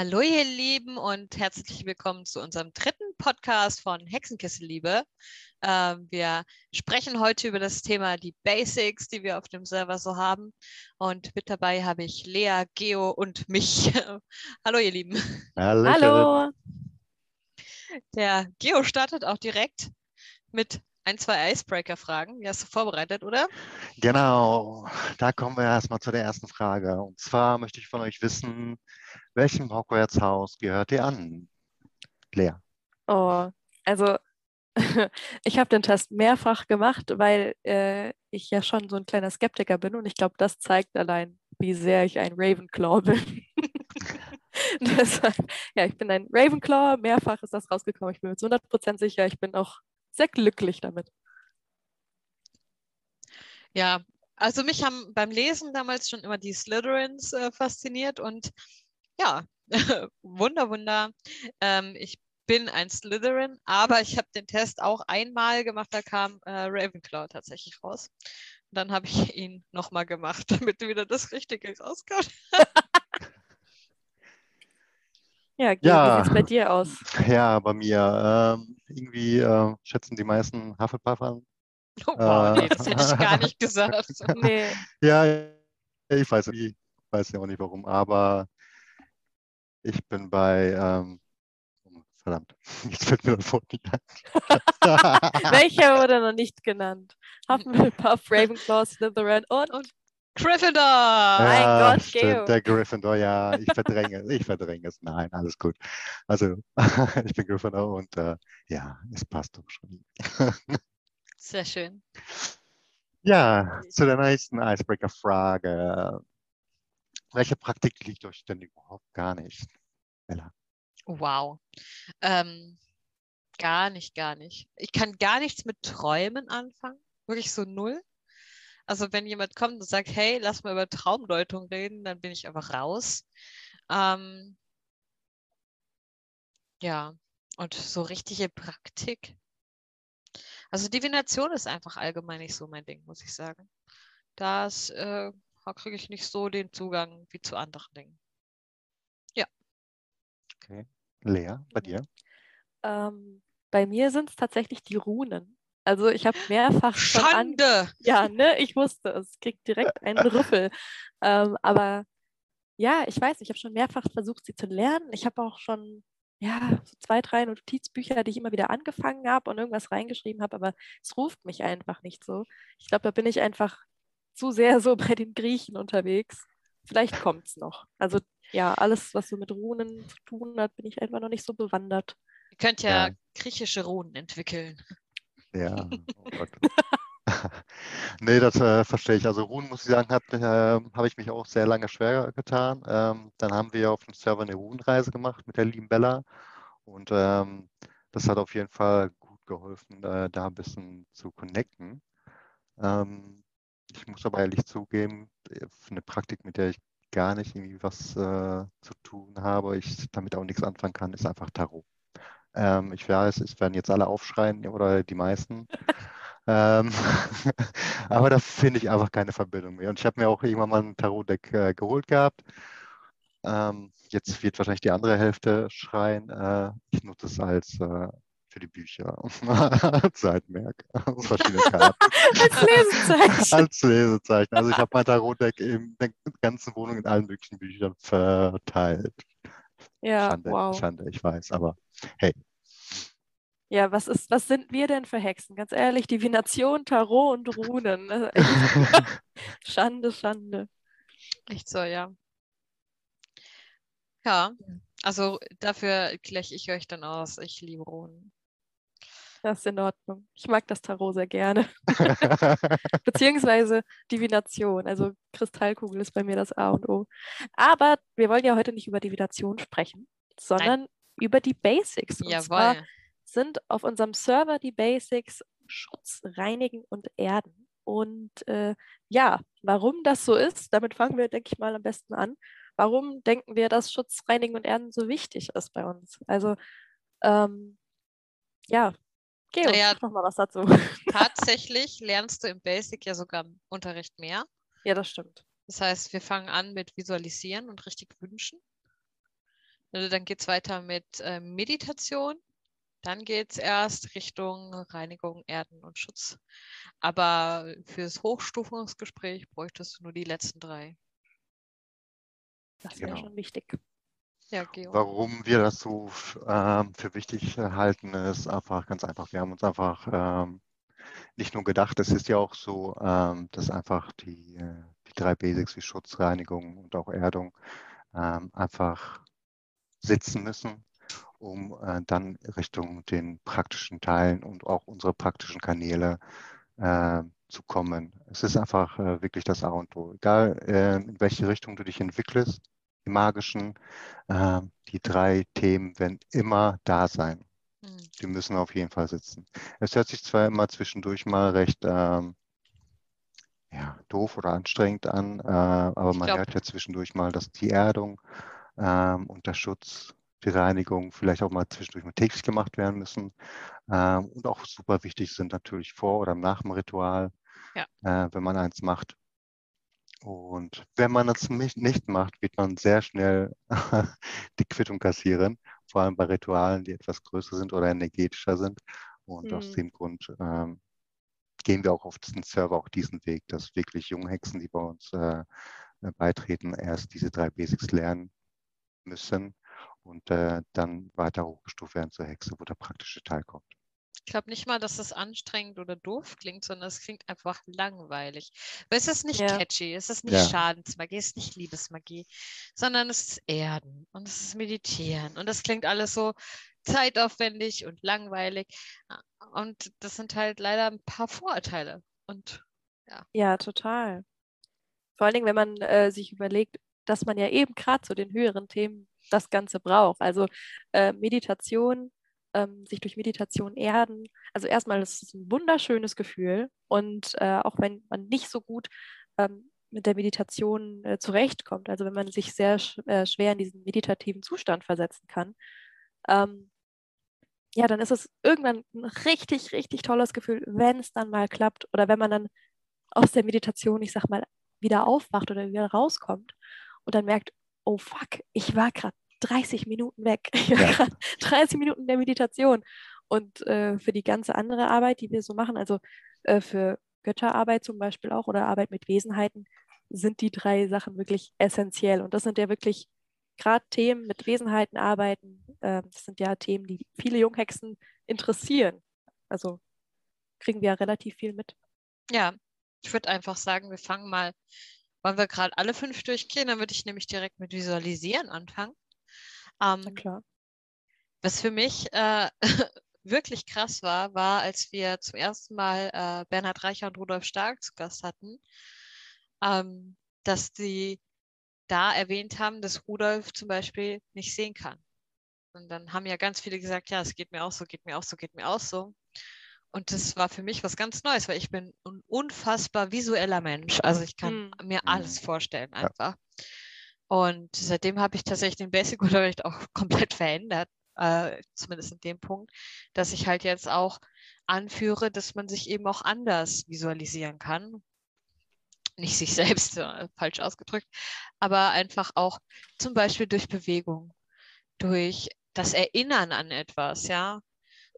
Hallo ihr Lieben und herzlich willkommen zu unserem dritten Podcast von Hexenkisselliebe. Ähm, wir sprechen heute über das Thema die Basics, die wir auf dem Server so haben. Und mit dabei habe ich Lea, Geo und mich. Hallo ihr Lieben. Hallo. Hallo. Der Geo startet auch direkt mit ein, zwei Icebreaker-Fragen. Die hast du vorbereitet, oder? Genau, da kommen wir erstmal zu der ersten Frage. Und zwar möchte ich von euch wissen, welchem Hogwarts-Haus gehört ihr an? Lea. Oh, also ich habe den Test mehrfach gemacht, weil äh, ich ja schon so ein kleiner Skeptiker bin und ich glaube, das zeigt allein, wie sehr ich ein Ravenclaw bin. Deshalb, ja, ich bin ein Ravenclaw, mehrfach ist das rausgekommen. Ich bin mir zu 100% sicher, ich bin auch sehr glücklich damit. Ja, also mich haben beim Lesen damals schon immer die Slytherins äh, fasziniert und ja, wunder, wunder. Ähm, ich bin ein Slytherin, aber ich habe den Test auch einmal gemacht, da kam äh, Ravenclaw tatsächlich raus. Und dann habe ich ihn nochmal gemacht, damit wieder das Richtige rauskommt. Ja, Geo, Ja. wie sieht es bei dir aus? Ja, bei mir. Ähm, irgendwie äh, schätzen die meisten Hufflepuff an. Oh, wow, Äh. nee, das hätte ich gar nicht gesagt. Nee, Ja, ich weiß, ich weiß ja auch nicht warum, aber ich bin bei, ähm, oh, verdammt, jetzt fällt mir das Wort nicht ein. welcher wurde noch nicht genannt? Hufflepuff, Ravenclaw, Slytherin und Und- Gryffindor! Mein Ja, Gott, stimmt, Geo. der Gryffindor, ja, ich verdränge, ich verdränge es. Nein, alles gut. Also, ich bin Gryffindor und äh, ja, es passt doch schon. Sehr schön. Ja, zu der nächsten Icebreaker-Frage. Welche Praktik liegt euch denn überhaupt gar nicht? Bella. Wow. Ähm, gar nicht, gar nicht. Ich kann gar nichts mit Träumen anfangen. Wirklich so null. Also wenn jemand kommt und sagt, hey, lass mal über Traumdeutung reden, dann bin ich einfach raus. Ähm, ja, und so richtige Praktik. Also Divination ist einfach allgemein nicht so mein Ding, muss ich sagen. Das äh, kriege ich nicht so den Zugang wie zu anderen Dingen. Okay. Lea, bei dir? ähm, bei mir sind es tatsächlich die Runen. Also ich habe mehrfach schon an Schande! Ja, ne, ich wusste es. Kriegt direkt einen Rüffel. Ähm, aber ja, ich weiß, ich habe schon mehrfach versucht, sie zu lernen. Ich habe auch schon, ja, so zwei, drei Notizbücher, die ich immer wieder angefangen habe und irgendwas reingeschrieben habe, aber es ruft mich einfach nicht so. Ich glaube, da bin ich einfach zu sehr so bei den Griechen unterwegs. Vielleicht kommt es noch. Also ja, alles, was so mit Runen zu tun hat, bin ich einfach noch nicht so bewandert. Ihr könnt ja, Ja. griechische Runen entwickeln. Ja, oh Gott. Nee, das äh, verstehe ich. Also Runen, muss ich sagen, hat, äh, habe ich mich auch sehr lange schwer getan. Ähm, dann haben wir auf dem Server eine Runenreise gemacht mit der lieben Bella. Und ähm, das hat auf jeden Fall gut geholfen, äh, da ein bisschen zu connecten. Ähm, ich muss aber ehrlich zugeben, äh, eine Praktik, mit der ich gar nicht irgendwie was äh, zu tun habe, ich damit auch nichts anfangen kann, ist einfach Tarot. Ähm, ich weiß, es werden jetzt alle aufschreien oder die meisten. Ähm, aber da finde ich einfach keine Verbindung mehr. Und ich habe mir auch irgendwann mal ein Tarot-Deck äh, geholt gehabt. Ähm, jetzt wird wahrscheinlich die andere Hälfte schreien. Äh, ich nutze es als äh, für die Bücher, als Seitenmerk, aus verschiedenen Karten, Als Lesezeichen. als Lesezeichen. Also ich habe mein Tarot-Deck in der ganzen Wohnung in allen möglichen Büchern verteilt. Ja, Schande, wow. Schande, ich weiß, aber hey, Ja, was ist, was sind wir denn für Hexen? Ganz ehrlich, Divination, Tarot und Runen. Schande, Schande. Echt so, ja. Ja, also dafür gleiche ich euch dann aus. Ich liebe Runen. Das ist in Ordnung. Ich mag das Tarot sehr gerne. Beziehungsweise Divination. Also Kristallkugel ist bei mir das A und O. Aber wir wollen ja heute nicht über Divination sprechen, sondern über die Basics. Und zwar Jawohl. sind auf unserem Server die Basics Schutz, Reinigen und Erden. Und äh, ja, warum das so ist, damit fangen wir, denke ich mal, am besten an. Warum denken wir, dass Schutz, Reinigen und Erden so wichtig ist bei uns? Also, ähm, ja, Geo, Naja. noch mal was dazu. Tatsächlich lernst du im Basic ja sogar im Unterricht mehr. Ja, das stimmt. Das heißt, wir fangen an mit Visualisieren und richtig wünschen. Also dann geht es weiter mit äh, Meditation. Dann geht es erst Richtung Reinigung, Erden und Schutz. Aber fürs Hochstufungsgespräch bräuchtest du nur die letzten drei. Das wäre Genau. schon wichtig. Ja. Warum wir das so ähm, für wichtig äh, halten, ist einfach ganz einfach. Wir haben uns einfach ähm, nicht nur gedacht, es ist ja auch so, ähm, dass einfach die, äh, die drei Basics wie Schutz, Reinigung und auch Erdung ähm, einfach sitzen müssen, um äh, dann Richtung den praktischen Teilen und auch unsere praktischen Kanäle äh, zu kommen. Es ist einfach äh, wirklich das A und O. Egal äh, in welche Richtung du dich entwickelst, die magischen, äh, die drei Themen werden immer da sein. Hm. Die müssen auf jeden Fall sitzen. Es hört sich zwar immer zwischendurch mal recht ähm, ja, doof oder anstrengend an, äh, aber Ich man glaub- hört ja zwischendurch mal, dass die Erdung ähm, und der Schutz, die Reinigung vielleicht auch mal zwischendurch mal täglich gemacht werden müssen. Ähm, und auch super wichtig sind natürlich vor oder nach dem Ritual, Ja. äh, wenn man eins macht. Und wenn man das nicht nicht macht, wird man sehr schnell die Quittung kassieren, vor allem bei Ritualen, die etwas größer sind oder energetischer sind. Und aus Mhm. dem Grund ähm, gehen wir auch auf diesen Server auch diesen Weg, dass wirklich junge Hexen, die bei uns äh, äh, beitreten, erst diese drei Basics lernen müssen und äh, dann weiter hochgestuft werden zur Hexe, wo der praktische Teil kommt. Ich glaube nicht mal, dass es anstrengend oder doof klingt, sondern es klingt einfach langweilig. Aber es ist nicht Ja. catchy, es ist nicht Ja. Schadensmagie, es ist nicht Liebesmagie, sondern es ist Erden und es ist Meditieren und das klingt alles so zeitaufwendig und langweilig. Und das sind halt leider ein paar Vorurteile. Und Ja, total. Vor allen Dingen, wenn man äh, sich überlegt, dass man ja eben gerade zu den höheren Themen das Ganze braucht. Also äh, Meditation, ähm, sich durch Meditation erden. Also erstmal ist es ein wunderschönes Gefühl. Und äh, auch wenn man nicht so gut ähm, mit der Meditation äh, zurechtkommt, also wenn man sich sehr sch äh, schwer in diesen meditativen Zustand versetzen kann, ähm, ja, dann ist es irgendwann ein richtig, richtig tolles Gefühl, wenn es dann mal klappt oder wenn man dann aus der Meditation, ich sag mal, wieder aufwacht oder wieder rauskommt und dann merkt, oh fuck, ich war gerade 30 Minuten weg. Ich war Ja. gerade 30 Minuten in der Meditation. Und äh, für die ganze andere Arbeit, die wir so machen, also äh, für Götterarbeit zum Beispiel auch oder Arbeit mit Wesenheiten, sind die drei Sachen wirklich essentiell. Und das sind ja wirklich gerade Themen mit Wesenheiten arbeiten. Äh, das sind ja Themen, die viele Junghexen interessieren. Also kriegen wir ja relativ viel mit. ja, ich würde einfach sagen, wir fangen mal, wollen wir gerade alle fünf durchgehen, dann würde ich nämlich direkt mit Visualisieren anfangen. Ähm, Na klar. Was für mich äh, wirklich krass war, war, als wir zum ersten Mal äh, Bernhard Reicher und Rudolf Stark zu Gast hatten, ähm, dass die da erwähnt haben, dass Rudolf zum Beispiel nicht sehen kann. Und dann haben ja ganz viele gesagt, ja, es geht mir auch so, geht mir auch so, geht mir auch so. Und das war für mich was ganz Neues, weil ich bin ein unfassbar visueller Mensch. Also ich kann Mm. mir alles Mhm. vorstellen Ja. Und seitdem habe ich tatsächlich den Basic-Unterricht auch komplett verändert, äh, zumindest in dem Punkt, dass ich halt jetzt auch anführe, dass man sich eben auch anders visualisieren kann. Nicht sich selbst, äh, falsch ausgedrückt, aber einfach auch zum Beispiel durch Bewegung, durch das Erinnern an etwas, ja.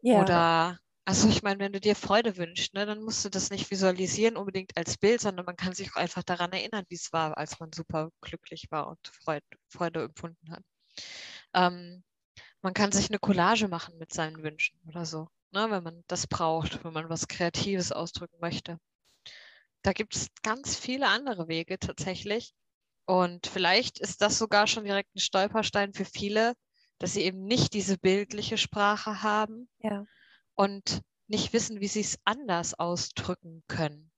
Ja, Oder, also ich meine, wenn du dir Freude wünschst, ne, dann musst du das nicht visualisieren unbedingt als Bild, sondern man kann sich auch einfach daran erinnern, wie es war, als man super glücklich war und Freude, Freude empfunden hat. Ähm, man kann sich eine Collage machen mit seinen Wünschen oder so, ne, wenn man das braucht, wenn man was Kreatives ausdrücken möchte. Da gibt es ganz viele andere Wege tatsächlich. Und vielleicht ist das sogar schon direkt ein Stolperstein für viele, dass sie eben nicht diese bildliche Sprache haben ja. Und nicht wissen, wie sie es anders ausdrücken können.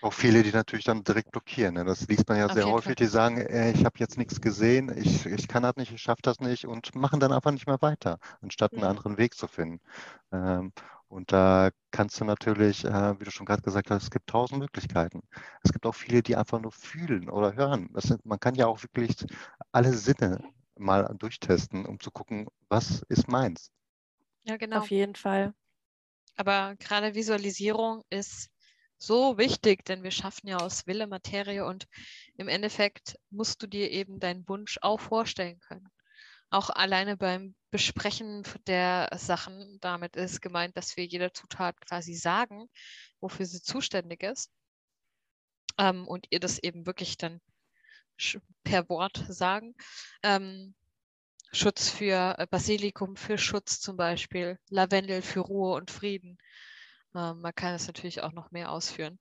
Auch viele, die natürlich dann direkt blockieren. Ne? Das liest man ja Auf sehr häufig, Fall. die sagen, äh, ich habe jetzt nichts gesehen, ich, ich kann das nicht, ich schaffe das nicht und machen dann einfach nicht mehr weiter, anstatt einen Mhm. anderen Weg zu finden. Ähm, und da kannst du natürlich, äh, wie du schon gerade gesagt hast, es gibt tausend Möglichkeiten. Es gibt auch viele, die einfach nur fühlen oder hören. Sind, man kann ja auch wirklich alle Sinne mal durchtesten, um zu gucken, was ist meins. Ja, genau. Auf jeden Fall. Aber gerade Visualisierung ist so wichtig, denn wir schaffen ja aus Wille Materie und im Endeffekt musst du dir eben deinen Wunsch auch vorstellen können. Auch alleine beim Besprechen der Sachen, damit ist gemeint, dass wir jeder Zutat quasi sagen, wofür sie zuständig ist. Ähm, und ihr das eben wirklich dann per Wort sagen. Ähm, Schutz für äh, Basilikum für Schutz zum Beispiel, Lavendel für Ruhe und Frieden. Ähm, man kann es natürlich auch noch mehr ausführen.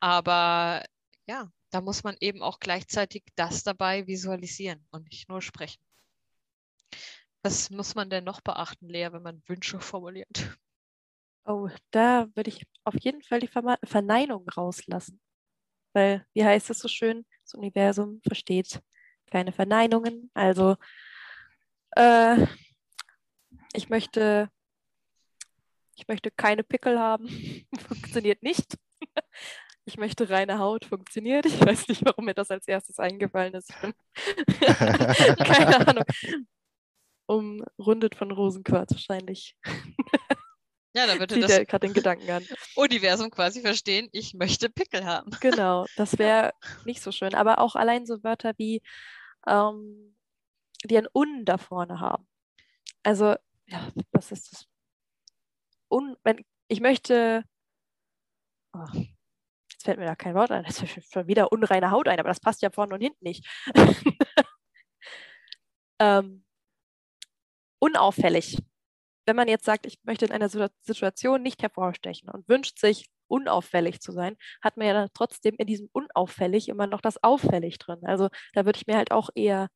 Aber ja, da muss man eben auch gleichzeitig das dabei visualisieren und nicht nur sprechen. Was muss man denn noch beachten, Lea, wenn man Wünsche formuliert? Oh, da würde ich auf jeden Fall die Verneinung rauslassen. Weil, wie heißt es so schön, das Universum versteht keine Verneinungen. Also äh, ich möchte, ich möchte keine Pickel haben. Funktioniert nicht. Ich möchte reine Haut. Funktioniert. Ich weiß nicht, warum mir das als erstes eingefallen ist. keine Ahnung. Umrundet von Rosenquarz wahrscheinlich. Ja, da würde das gerade den Gedanken an. Universum quasi verstehen, ich möchte Pickel haben. Genau, das wäre nicht so schön. Aber auch allein so Wörter wie ähm, die ein Un da vorne haben. Also, ja, was ist das? Un, wenn, ich möchte, oh, jetzt fällt mir da kein Wort ein, das ist schon wieder unreine Haut ein, aber das passt ja vorne und hinten nicht. ähm, unauffällig. Wenn man jetzt sagt, ich möchte in einer Situation nicht hervorstechen und wünscht sich, unauffällig zu sein, hat man ja trotzdem in diesem unauffällig immer noch das auffällig drin. Also da würde ich mir halt auch eher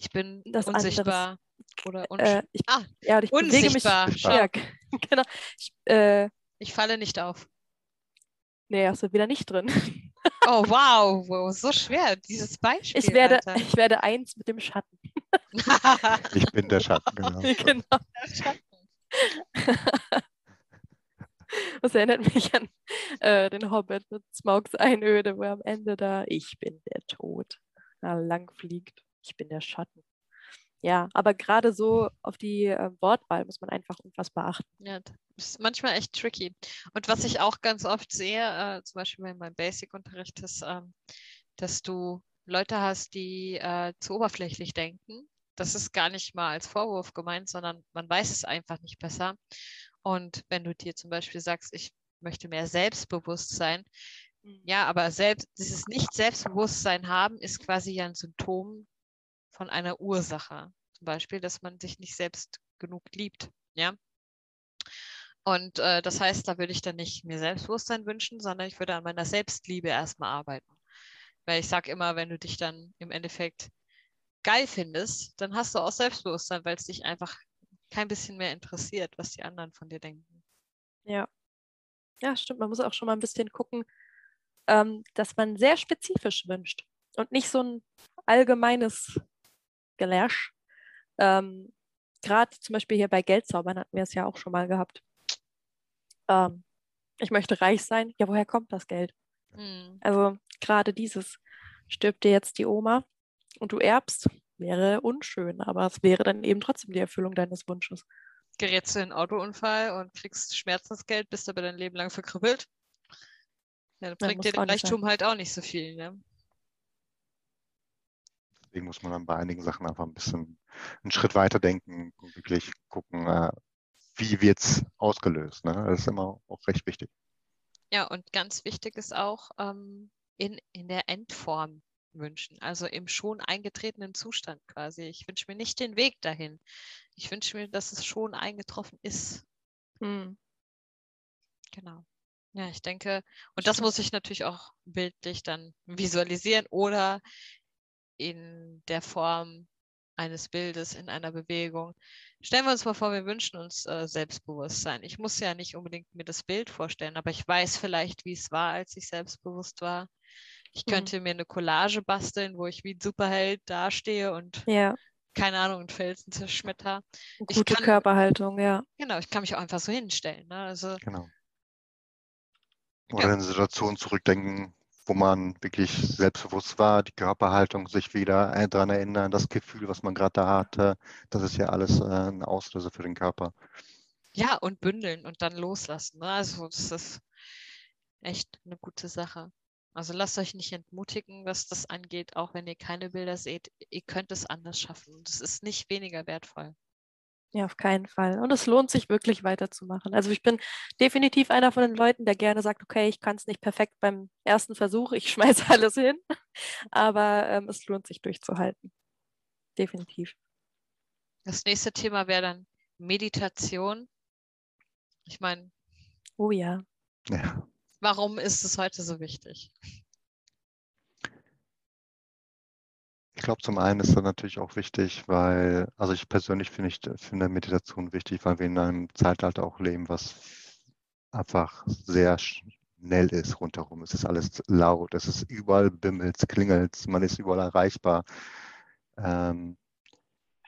ich bin das unsichtbar. Anderes. Oder unsch äh, ich, ah, ja, ich unsichtbar. Mich, ja, genau. Ich, äh, ich falle nicht auf. Nee, hast du wieder nicht drin. Oh, wow, wow, so schwer, dieses Beispiel. Ich werde, ich werde eins mit dem Schatten. ich bin der Schatten, genau. genau. Der Schatten. Das erinnert mich an äh, den Hobbit mit Smaugs Einöde, wo er am Ende da, ich bin der Tod, da lang fliegt ich bin der Schatten. Ja, aber gerade so auf die äh, Wortwahl muss man einfach unfassbar achten. Ja, das ist manchmal echt tricky. Und was ich auch ganz oft sehe, äh, zum Beispiel in meinem Basic-Unterricht, ist, ähm, dass du Leute hast, die äh, zu oberflächlich denken. Das ist gar nicht mal als Vorwurf gemeint, sondern man weiß es einfach nicht besser. Und wenn du dir zum Beispiel sagst, ich möchte mehr Selbstbewusstsein, mhm. ja, aber selbst, dieses Nicht-Selbstbewusstsein haben ist quasi ja ein Symptom von einer Ursache. Zum Beispiel, dass man sich nicht selbst genug liebt. Ja. Und äh, das heißt, da würde ich dann nicht mir Selbstbewusstsein wünschen, sondern ich würde an meiner Selbstliebe erstmal arbeiten. Weil ich sage immer, wenn du dich dann im Endeffekt geil findest, dann hast du auch Selbstbewusstsein, weil es dich einfach kein bisschen mehr interessiert, was die anderen von dir denken. Ja. Ja, stimmt. Man muss auch schon mal ein bisschen gucken, ähm, dass man sehr spezifisch wünscht und nicht so ein allgemeines gelöscht. Ähm, Gerade zum Beispiel hier bei Geldzaubern hatten wir es ja auch schon mal gehabt. Ähm, ich möchte reich sein. Ja, woher kommt das Geld? Mhm. Also gerade dieses, stirbt dir jetzt die Oma und du erbst, wäre unschön, aber es wäre dann eben trotzdem die Erfüllung deines Wunsches. Gerätst du in einen Autounfall und kriegst Schmerzensgeld, bist aber dein Leben lang verkrüppelt? Ja, dann bringt ja, dir der Reichtum halt auch nicht so viel. Ne? Deswegen muss man dann bei einigen Sachen einfach ein bisschen einen Schritt weiter denken und wirklich gucken, äh, wie wird es ausgelöst. Ne? Das ist immer auch recht wichtig. Ja, und ganz wichtig ist auch ähm, in, in der Endform wünschen, also im schon eingetretenen Zustand quasi. Ich wünsche mir nicht den Weg dahin. Ich wünsche mir, dass es schon eingetroffen ist. Hm. Genau. Ja, ich denke, und das muss ich natürlich auch bildlich dann visualisieren oder in der Form eines Bildes, in einer Bewegung. Stellen wir uns mal vor, wir wünschen uns äh, Selbstbewusstsein. Ich muss ja nicht unbedingt mir das Bild vorstellen, aber ich weiß vielleicht, wie es war, als ich selbstbewusst war. Ich mhm. könnte mir eine Collage basteln, wo ich wie ein Superheld dastehe und ja. keine Ahnung, einen Felsen zerschmetter. Gute kann, Körperhaltung, ja. Genau, ich kann mich auch einfach so hinstellen. Ne? Also, genau. Oder ja. in Situationen zurückdenken, wo man wirklich selbstbewusst war, die Körperhaltung, sich wieder daran erinnern, das Gefühl, was man gerade da hatte, das ist ja alles äh, ein Auslöser für den Körper. Ja, und bündeln und dann loslassen. Ne? Also das ist, echt eine gute Sache. Also lasst euch nicht entmutigen, was das angeht, auch wenn ihr keine Bilder seht. Ihr könnt es anders schaffen. Das ist nicht weniger wertvoll. Ja, auf keinen Fall. Und es lohnt sich wirklich weiterzumachen. Also ich bin definitiv einer von den Leuten, der gerne sagt, okay, ich kann es nicht perfekt beim ersten Versuch, ich schmeiße alles hin. Aber ähm, es lohnt sich durchzuhalten. Definitiv. Das nächste Thema wäre dann Meditation. Ich meine. Oh ja. Ja. Warum ist es heute so wichtig? Ich glaube, zum einen ist das natürlich auch wichtig, weil, also ich persönlich finde ich, finde Meditation wichtig, weil wir in einem Zeitalter auch leben, was einfach sehr schnell ist rundherum. Es ist alles laut, es ist überall bimmelt, klingelt, man ist überall erreichbar. Ähm,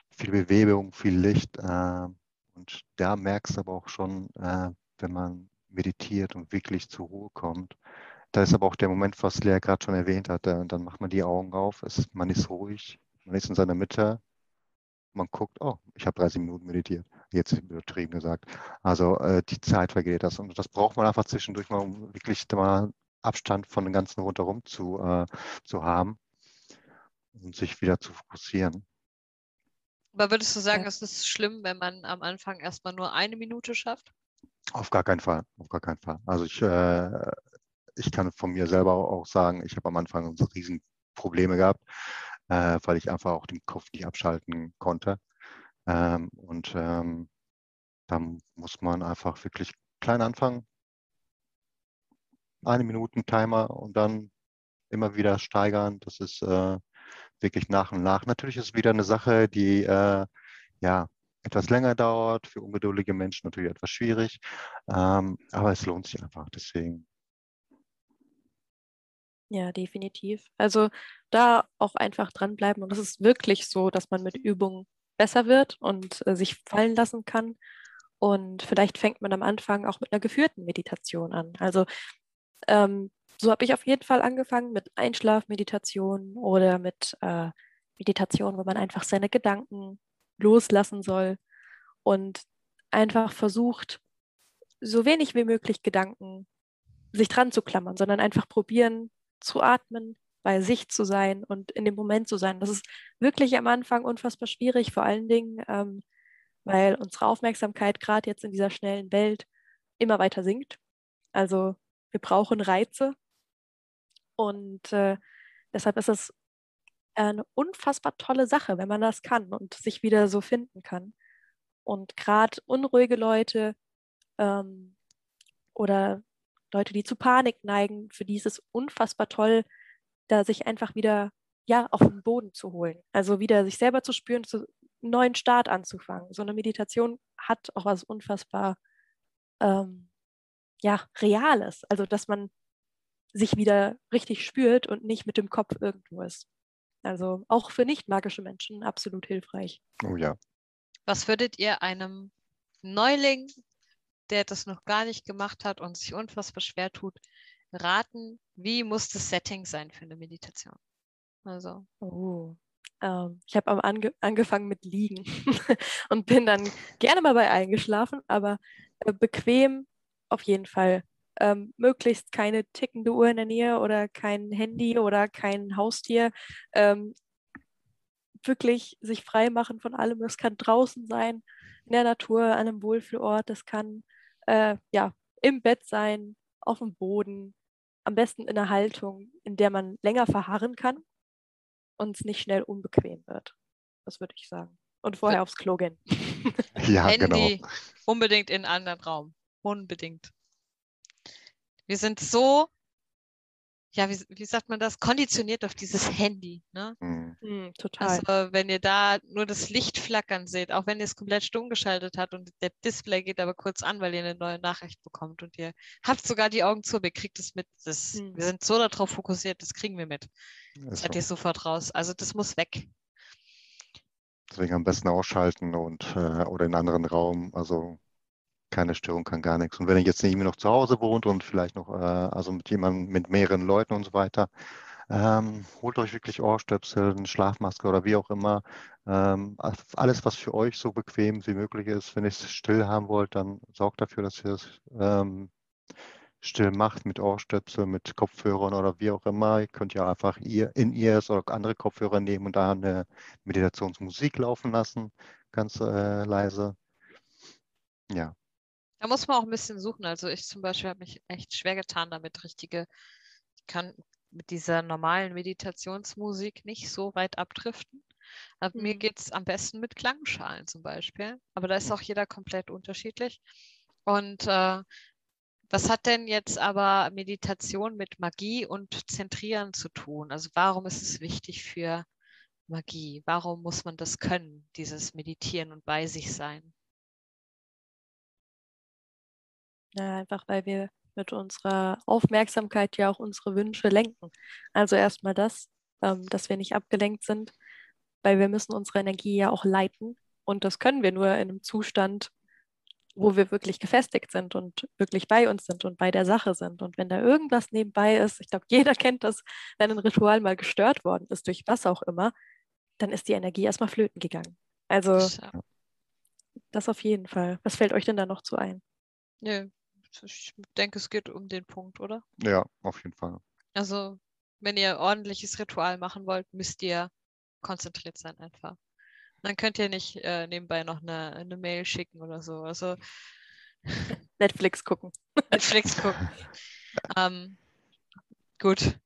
viel Bewegung, viel Licht. Äh, und da merkst du aber auch schon, äh, wenn man meditiert und wirklich zur Ruhe kommt. Da ist aber auch der Moment, was Lea gerade schon erwähnt hat. Äh, dann macht man die Augen auf, es, man ist ruhig, man ist in seiner Mitte. Man guckt, oh, ich habe 30 Minuten meditiert. Jetzt übertrieben gesagt. Also äh, die Zeit vergeht das. Und das braucht man einfach zwischendurch mal, um wirklich mal Abstand von dem Ganzen rundherum zu, äh, zu haben und sich wieder zu fokussieren. Aber würdest du sagen, ja. es ist schlimm, wenn man am Anfang erstmal nur eine Minute schafft? Auf gar keinen Fall, auf gar keinen Fall. Also ich, äh, ich kann von mir selber auch sagen, ich habe am Anfang riesen Probleme gehabt, äh, weil ich einfach auch den Kopf nicht abschalten konnte. Ähm, und ähm, dann muss man einfach wirklich klein anfangen. Eine Minute Timer und dann immer wieder steigern. Das ist äh, wirklich nach und nach. Natürlich ist es wieder eine Sache, die äh, ja etwas länger dauert, für ungeduldige Menschen natürlich etwas schwierig, ähm, aber es lohnt sich einfach. Deswegen. Ja, definitiv. Also da auch einfach dranbleiben. Und es ist wirklich so, dass man mit Übungen besser wird und äh, sich fallen lassen kann. Und vielleicht fängt man am Anfang auch mit einer geführten Meditation an. Also ähm, so habe ich auf jeden Fall angefangen mit Einschlafmeditation oder mit äh, Meditation, wo man einfach seine Gedanken loslassen soll und einfach versucht, so wenig wie möglich Gedanken sich dran zu klammern, sondern einfach probieren zu atmen, bei sich zu sein und in dem Moment zu sein. Das ist wirklich am Anfang unfassbar schwierig, vor allen Dingen, ähm, weil unsere Aufmerksamkeit gerade jetzt in dieser schnellen Welt immer weiter sinkt. Also wir brauchen Reize und äh, deshalb ist es eine unfassbar tolle Sache, wenn man das kann und sich wieder so finden kann. Und gerade unruhige Leute ähm, oder Leute, die zu Panik neigen, für die ist es unfassbar toll, da sich einfach wieder ja, auf den Boden zu holen. Also wieder sich selber zu spüren, zu einen neuen Start anzufangen. So eine Meditation hat auch was unfassbar ähm, ja, Reales. Also dass man sich wieder richtig spürt und nicht mit dem Kopf irgendwo ist. Also auch für nicht magische Menschen absolut hilfreich. Oh ja. Was würdet ihr einem Neuling, der das noch gar nicht gemacht hat und sich unfassbar schwer tut, raten, wie muss das Setting sein für eine Meditation? Also. Oh. Ähm, ich habe ange angefangen mit Liegen und bin dann gerne mal bei eingeschlafen, aber äh, bequem auf jeden Fall ähm, möglichst keine tickende Uhr in der Nähe oder kein Handy oder kein Haustier. Ähm, wirklich sich frei machen von allem. Das kann draußen sein, in der Natur, an einem Wohlfühlort. Das kann äh, ja, im Bett sein, auf dem Boden. Am besten in einer Haltung, in der man länger verharren kann und es nicht schnell unbequem wird. Das würde ich sagen. Und vorher aufs Klo gehen. Ja, Handy genau. unbedingt in einen anderen Raum. Unbedingt. Wir sind so, ja, wie, wie sagt man das, konditioniert auf dieses Handy. Ne? Mhm. Mhm, total. Also wenn ihr da nur das Licht flackern seht, auch wenn ihr es komplett stumm geschaltet habt und der Display geht aber kurz an, weil ihr eine neue Nachricht bekommt und ihr habt sogar die Augen zu, ihr kriegt es mit. Das, Mhm. Wir sind so darauf fokussiert, das kriegen wir mit. Ist Seid so. ihr sofort raus. Also das muss weg. Deswegen am besten ausschalten und äh, oder in einen anderen Raum. Also keine Störung kann gar nichts. Und wenn ihr jetzt irgendwie noch zu Hause wohnt und vielleicht noch, äh, also mit jemandem, mit mehreren Leuten und so weiter, ähm, holt euch wirklich Ohrstöpsel, eine Schlafmaske oder wie auch immer. Ähm, alles, was für euch so bequem wie möglich ist. Wenn ihr es still haben wollt, dann sorgt dafür, dass ihr es ähm, still macht mit Ohrstöpsel, mit Kopfhörern oder wie auch immer. Ihr könnt ja einfach ihr in ears oder andere Kopfhörer nehmen und da eine Meditationsmusik laufen lassen, ganz äh, leise. Ja. Da muss man auch ein bisschen suchen. Also ich zum Beispiel habe mich echt schwer getan, damit richtige, ich kann mit dieser normalen Meditationsmusik nicht so weit abdriften. Aber Mir Mhm. geht es am besten mit Klangschalen zum Beispiel. Aber da ist Mhm. auch jeder komplett unterschiedlich. Und äh, was hat denn jetzt aber Meditation mit Magie und Zentrieren zu tun? Also warum ist es wichtig für Magie? Warum muss man das können, dieses Meditieren und bei sich sein? Ja, einfach weil wir mit unserer Aufmerksamkeit ja auch unsere Wünsche lenken. Also erstmal das, ähm, dass wir nicht abgelenkt sind, weil wir müssen unsere Energie ja auch leiten. Und das können wir nur in einem Zustand, wo wir wirklich gefestigt sind und wirklich bei uns sind und bei der Sache sind. Und wenn da irgendwas nebenbei ist, ich glaube, jeder kennt das, wenn ein Ritual mal gestört worden ist, durch was auch immer, dann ist die Energie erstmal flöten gegangen. Also das auf jeden Fall. Was fällt euch denn da noch zu ein? Nö, ich denke, es geht um den Punkt, oder? Ja, auf jeden Fall. Also, wenn ihr ordentliches Ritual machen wollt, müsst ihr konzentriert sein einfach. Dann könnt ihr nicht äh, nebenbei noch eine, eine Mail schicken oder so. Also Netflix gucken. Netflix gucken. ähm, gut.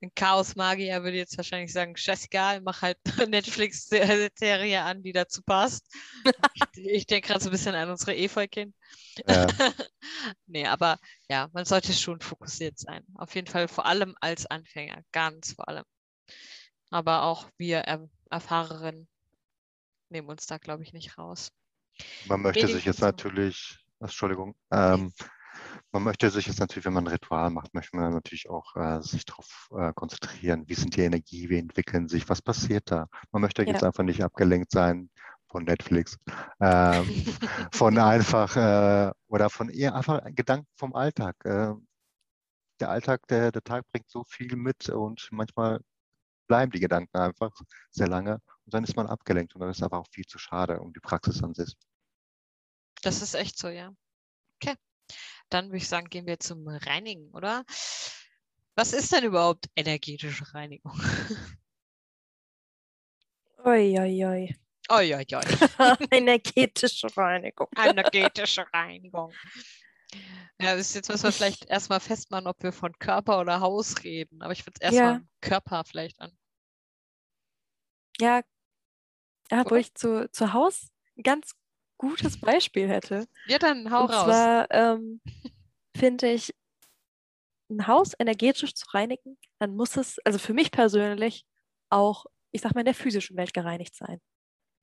Ein Chaos-Magier würde jetzt wahrscheinlich sagen, scheißegal, mach halt eine Netflix-Serie an, die dazu passt. ich ich denke gerade so ein bisschen an unsere Efeukind. Ja. nee, aber ja, man sollte schon fokussiert sein. Auf jeden Fall vor allem als Anfänger, ganz vor allem. Aber auch wir er Erfahrerinnen nehmen uns da, glaube ich, nicht raus. Man möchte sich jetzt natürlich, Entschuldigung, ähm, man möchte sich jetzt natürlich, wenn man ein Ritual macht, möchte man natürlich auch äh, sich darauf äh, konzentrieren, wie sind die Energie, wie entwickeln sich, was passiert da. Man möchte jetzt Ja. einfach nicht abgelenkt sein von Netflix, ähm, von einfach äh, oder von eher einfach Gedanken vom Alltag. Äh, der Alltag, der, der Tag bringt so viel mit und manchmal bleiben die Gedanken einfach sehr lange und dann ist man abgelenkt und dann ist aber auch viel zu schade um die Praxis an sich. Das ist echt so, ja. Okay. Dann würde ich sagen, gehen wir zum Reinigen, oder? Was ist denn überhaupt energetische Reinigung? Oi, oi, oi. Oi, oi, oi. Energetische Reinigung. Energetische Reinigung. Ja, bis jetzt müssen wir vielleicht erstmal festmachen, ob wir von Körper oder Haus reden. Aber ich würde es Ja. erstmal Körper vielleicht an. Ja, ja wo ich zu, zu Hause ein ganz gutes Beispiel hätte. Ja, dann hau Und raus. zwar ähm, finde ich, ein Haus energetisch zu reinigen, dann muss es, also für mich persönlich, auch, ich sag mal, in der physischen Welt gereinigt sein.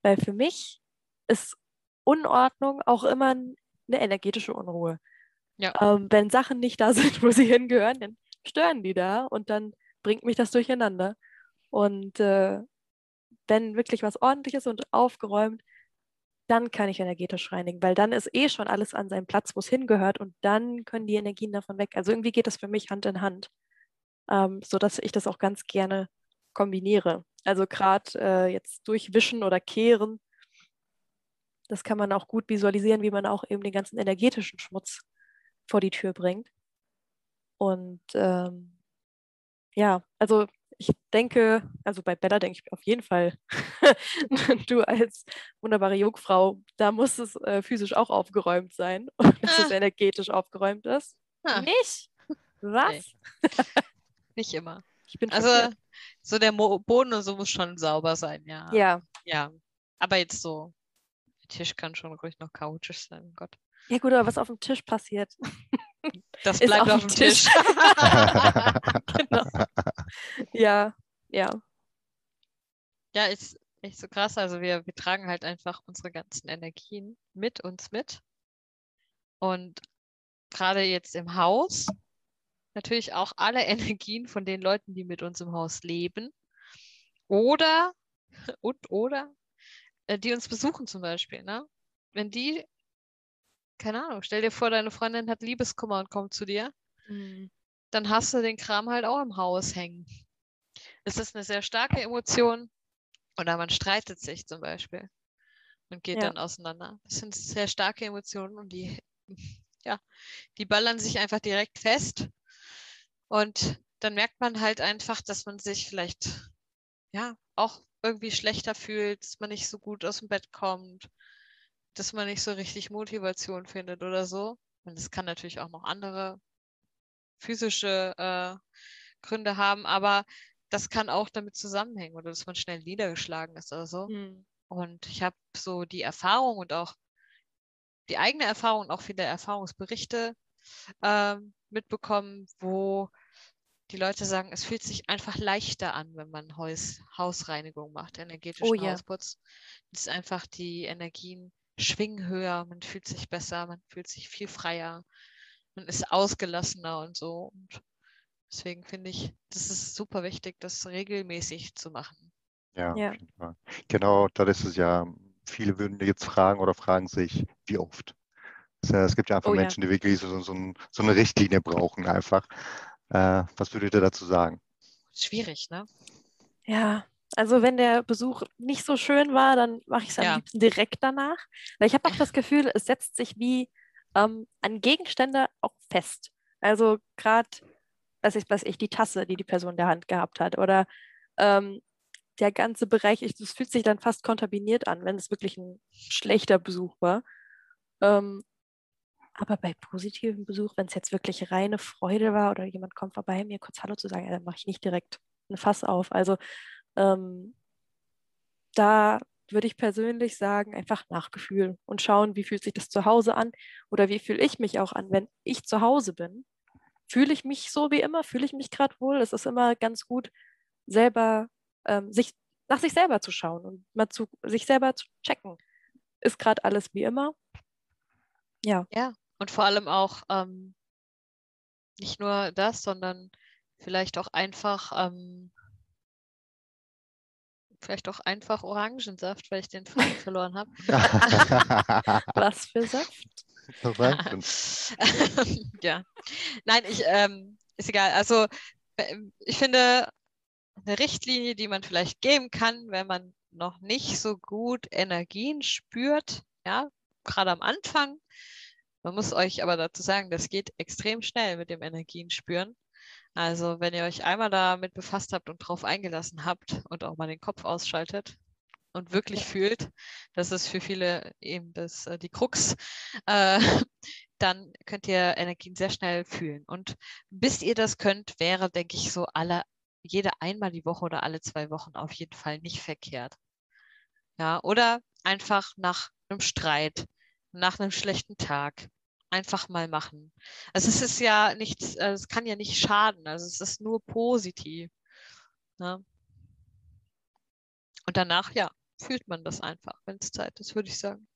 Weil für mich ist Unordnung auch immer eine energetische Unruhe. Ja. Ähm, wenn Sachen nicht da sind, wo sie hingehören, dann stören die da und dann bringt mich das durcheinander. Und äh, wenn wirklich was ordentliches und aufgeräumt, dann kann ich energetisch reinigen, weil dann ist eh schon alles an seinem Platz, wo es hingehört und dann können die Energien davon weg. Also irgendwie geht das für mich Hand in Hand, ähm, sodass ich das auch ganz gerne kombiniere. Also gerade äh, jetzt durchwischen oder kehren, das kann man auch gut visualisieren, wie man auch eben den ganzen energetischen Schmutz vor die Tür bringt. Und ähm, ja, also ich denke, also bei Bella denke ich auf jeden Fall, du als wunderbare Jungfrau, da muss es äh, physisch auch aufgeräumt sein und dass es Ah. energetisch aufgeräumt ist. Ah, Nicht? Was? nicht immer. Ich bin Also schockiert. so der Mo Boden und so muss schon sauber sein, ja. ja. Ja. Aber jetzt so, der Tisch kann schon ruhig noch chaotisch sein. Gott. Ja gut, aber was auf dem Tisch passiert, Das bleibt auf dem dem Tisch. genau. Ja, ja. Ja, ist echt so krass. Also wir, wir tragen halt einfach unsere ganzen Energien mit uns mit. Und gerade jetzt im Haus natürlich auch alle Energien von den Leuten, die mit uns im Haus leben. Oder, und oder, äh, die uns besuchen zum Beispiel, ne? Wenn die, keine Ahnung, stell dir vor, deine Freundin hat Liebeskummer und kommt zu dir, Mhm. dann hast du den Kram halt auch im Haus hängen. Es ist eine sehr starke Emotion oder man streitet sich zum Beispiel und geht Ja. dann auseinander. Das sind sehr starke Emotionen und die ja, die ballern sich einfach direkt fest. Und dann merkt man halt einfach, dass man sich vielleicht ja auch irgendwie schlechter fühlt, dass man nicht so gut aus dem Bett kommt, dass man nicht so richtig Motivation findet oder so. Und es kann natürlich auch noch andere physische äh, Gründe haben, aber das kann auch damit zusammenhängen oder dass man schnell niedergeschlagen ist oder so. Mhm. Und ich habe so die Erfahrung und auch die eigene Erfahrung und auch viele Erfahrungsberichte äh, mitbekommen, wo die Leute sagen, es fühlt sich einfach leichter an, wenn man Haus, Hausreinigung macht, energetischen oh, ja. Hausputz. Es ist einfach die Energien schwingen höher, man fühlt sich besser, man fühlt sich viel freier, man ist ausgelassener und so. Und deswegen finde ich, das ist super wichtig, das regelmäßig zu machen. Ja, ja. genau, da ist es ja, viele würden jetzt fragen oder fragen sich, wie oft? Es gibt ja einfach oh, Menschen, ja. die wirklich so, so, so, eine Richtlinie brauchen einfach. Äh, was würdet ihr dazu sagen? Schwierig, ne? Ja, also wenn der Besuch nicht so schön war, dann mache ich es am ja. liebsten direkt danach. Weil ich habe auch das Gefühl, es setzt sich wie ähm, an Gegenstände auch fest. Also gerade, was ich, was ich, die Tasse, die die Person in der Hand gehabt hat oder ähm, der ganze Bereich, es fühlt sich dann fast kontaminiert an, wenn es wirklich ein schlechter Besuch war. Ähm, aber bei positivem Besuch, wenn es jetzt wirklich reine Freude war oder jemand kommt vorbei, mir kurz Hallo zu sagen, dann mache ich nicht direkt ein Fass auf. Also ähm, da würde ich persönlich sagen, einfach Nachgefühl und schauen, wie fühlt sich das zu Hause an oder wie fühle ich mich auch an, wenn ich zu Hause bin. Fühle ich mich so wie immer? Fühle ich mich gerade wohl? Es ist immer ganz gut, selber ähm, sich nach sich selber zu schauen und mal zu sich selber zu checken. Ist gerade alles wie immer? Ja. Ja, und vor allem auch ähm, nicht nur das, sondern vielleicht auch einfach ähm, Vielleicht auch einfach Orangensaft, weil ich den Faden verloren habe. Was für Saft? ja. Nein, ich, ähm, ist egal. Also ich finde, eine Richtlinie, die man vielleicht geben kann, wenn man noch nicht so gut Energien spürt, ja, gerade am Anfang. Man muss euch aber dazu sagen, das geht extrem schnell mit dem Energien spüren. Also wenn ihr euch einmal damit befasst habt und drauf eingelassen habt und auch mal den Kopf ausschaltet und wirklich ja. fühlt, das ist für viele eben das, äh, die Krux, äh, dann könnt ihr Energien sehr schnell fühlen. Und bis ihr das könnt, wäre, denke ich, so alle, jede einmal die Woche oder alle zwei Wochen auf jeden Fall nicht verkehrt. Ja, oder einfach nach einem Streit, nach einem schlechten Tag, einfach mal machen. Also es ist ja nichts, äh, es kann ja nicht schaden, also es ist nur positiv. Ne? Und danach, ja, fühlt man das einfach, wenn es Zeit ist, würde ich sagen.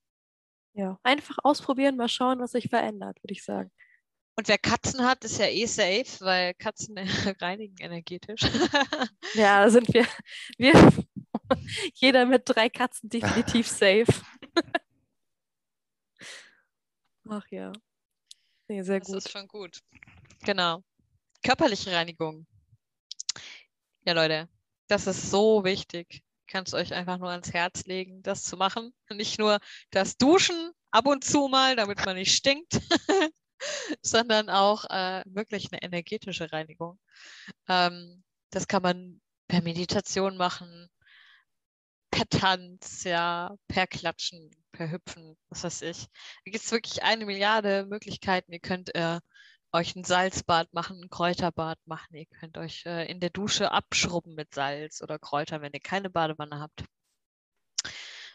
Ja, einfach ausprobieren, mal schauen, was sich verändert, würde ich sagen. Und wer Katzen hat, ist ja eh safe, weil Katzen reinigen energetisch. ja, da sind wir, wir jeder mit drei Katzen definitiv safe. Ach ja. Nee, sehr das gut. Das ist schon gut. Genau. Körperliche Reinigung. Ja, Leute, das ist so wichtig. Ich kann es euch einfach nur ans Herz legen, das zu machen. Nicht nur das Duschen ab und zu mal, damit man nicht stinkt, sondern auch äh, wirklich eine energetische Reinigung. Ähm, das kann man per Meditation machen, per Tanz, ja, per Klatschen, per Hüpfen, was weiß ich. Da gibt es wirklich eine Milliarde Möglichkeiten. Ihr könnt äh, euch ein Salzbad machen, ein Kräuterbad machen. Ihr könnt euch äh, in der Dusche abschrubben mit Salz oder Kräutern, wenn ihr keine Badewanne habt.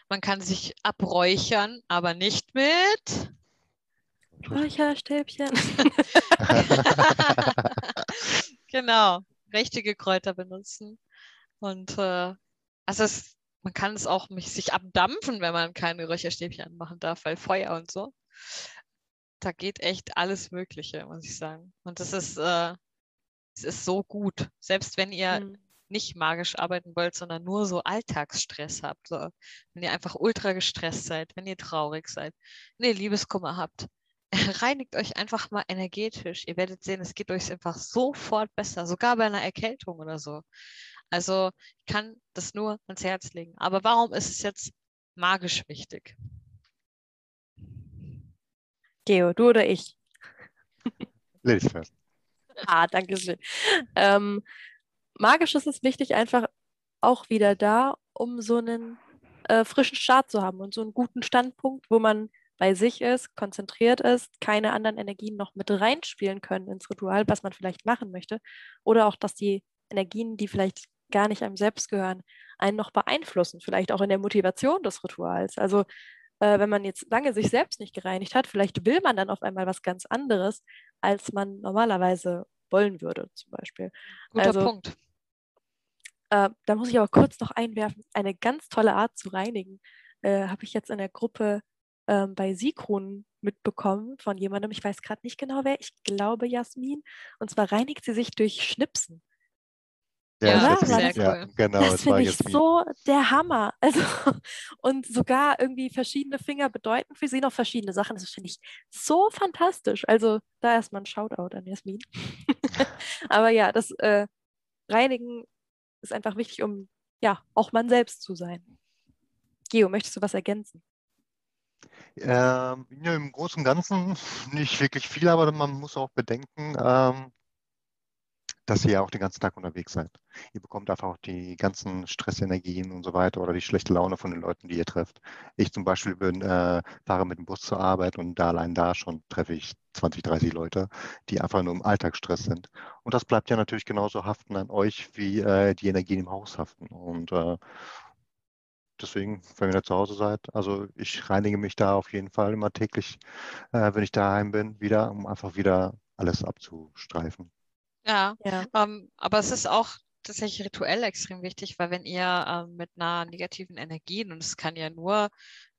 Man kann sich abräuchern, aber nicht mit Räucherstäbchen. genau, richtige Kräuter benutzen. Und äh, also es man kann es auch mich, sich abdampfen, wenn man keine Räucherstäbchen anmachen darf, weil Feuer und so. Da geht echt alles Mögliche, muss ich sagen. Und das ist, äh, es ist so gut. Selbst wenn ihr mhm. nicht magisch arbeiten wollt, sondern nur so Alltagsstress habt. So. Wenn ihr einfach ultra gestresst seid, wenn ihr traurig seid, wenn ihr Liebeskummer habt, reinigt euch einfach mal energetisch. Ihr werdet sehen, es geht euch einfach sofort besser, sogar bei einer Erkältung oder so. Also ich kann das nur ans Herz legen. Aber warum ist es jetzt magisch wichtig? Geo, du oder ich? Lichtfest. Ah, danke schön. Ähm, Magisches ist wichtig, einfach auch wieder da, um so einen äh, frischen Start zu haben und so einen guten Standpunkt, wo man bei sich ist, konzentriert ist, keine anderen Energien noch mit reinspielen können ins Ritual, was man vielleicht machen möchte. Oder auch, dass die Energien, die vielleicht gar nicht einem selbst gehören, einen noch beeinflussen, vielleicht auch in der Motivation des Rituals. Also äh, wenn man jetzt lange sich selbst nicht gereinigt hat, vielleicht will man dann auf einmal was ganz anderes, als man normalerweise wollen würde, zum Beispiel. Guter also, Punkt. Äh, da muss ich aber kurz noch einwerfen, eine ganz tolle Art zu reinigen, äh, habe ich jetzt in der Gruppe ähm, bei Sigrun mitbekommen von jemandem, ich weiß gerade nicht genau wer, ich glaube Jasmin, und zwar reinigt sie sich durch Schnipsen. Ja, Ja, das sehr ist- ja, cool. genau, das das war finde ich Jasmin. so der Hammer. Also, und sogar irgendwie verschiedene Finger bedeuten für sie noch verschiedene Sachen. Das finde ich so fantastisch. Also da erstmal ein Shoutout an Jasmin. Aber ja, das äh, Reinigen ist einfach wichtig, um ja auch man selbst zu sein. Geo, möchtest du was ergänzen? Ähm, ja, Im Großen und Ganzen nicht wirklich viel, aber man muss auch bedenken, ähm, dass ihr ja auch den ganzen Tag unterwegs seid. Ihr bekommt einfach auch die ganzen Stressenergien und so weiter oder die schlechte Laune von den Leuten, die ihr trefft. Ich zum Beispiel bin, äh, fahre mit dem Bus zur Arbeit und da allein da schon treffe ich 20, 30 Leute, die einfach nur im Alltagsstress sind. Und das bleibt ja natürlich genauso haften an euch, wie äh, die Energien im Haus haften. Und äh, deswegen, wenn ihr da zu Hause seid, also ich reinige mich da auf jeden Fall immer täglich, äh, wenn ich daheim bin, wieder, um einfach wieder alles abzustreifen. Ja, Ja. ähm, aber es ist auch tatsächlich rituell extrem wichtig, weil wenn ihr ähm, mit einer negativen Energie, und es kann ja nur,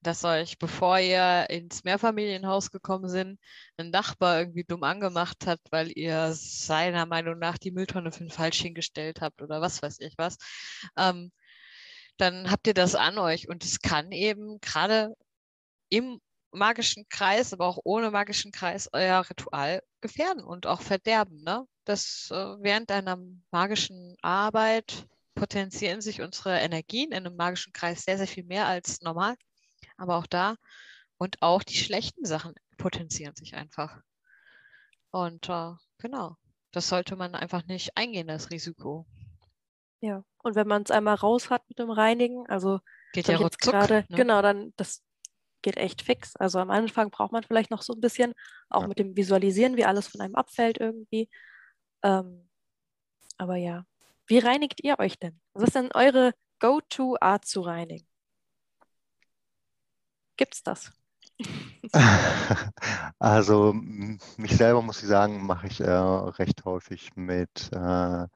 dass euch, bevor ihr ins Mehrfamilienhaus gekommen sind, ein Nachbar irgendwie dumm angemacht hat, weil ihr seiner Meinung nach die Mülltonne für falsch hingestellt habt oder was weiß ich was, ähm, dann habt ihr das an euch und es kann eben gerade im magischen Kreis, aber auch ohne magischen Kreis euer Ritual gefährden und auch verderben. Ne? Das äh, während einer magischen Arbeit potenzieren sich unsere Energien in einem magischen Kreis sehr, sehr viel mehr als normal. Aber auch da und auch die schlechten Sachen potenzieren sich einfach. Und äh, genau, das sollte man einfach nicht eingehen, das Risiko. Ja. Und wenn man es einmal raus hat mit dem Reinigen, also Geht ja ruckzuck. gerade, ne? genau, dann das geht echt fix. Also am Anfang braucht man vielleicht noch so ein bisschen, auch Ja. mit dem Visualisieren, wie alles von einem abfällt irgendwie. Ähm, aber ja, wie reinigt ihr euch denn? Was ist denn eure Go-To-Art zu reinigen? Gibt's das? Also mich selber muss ich sagen, mache ich äh, recht häufig mit äh,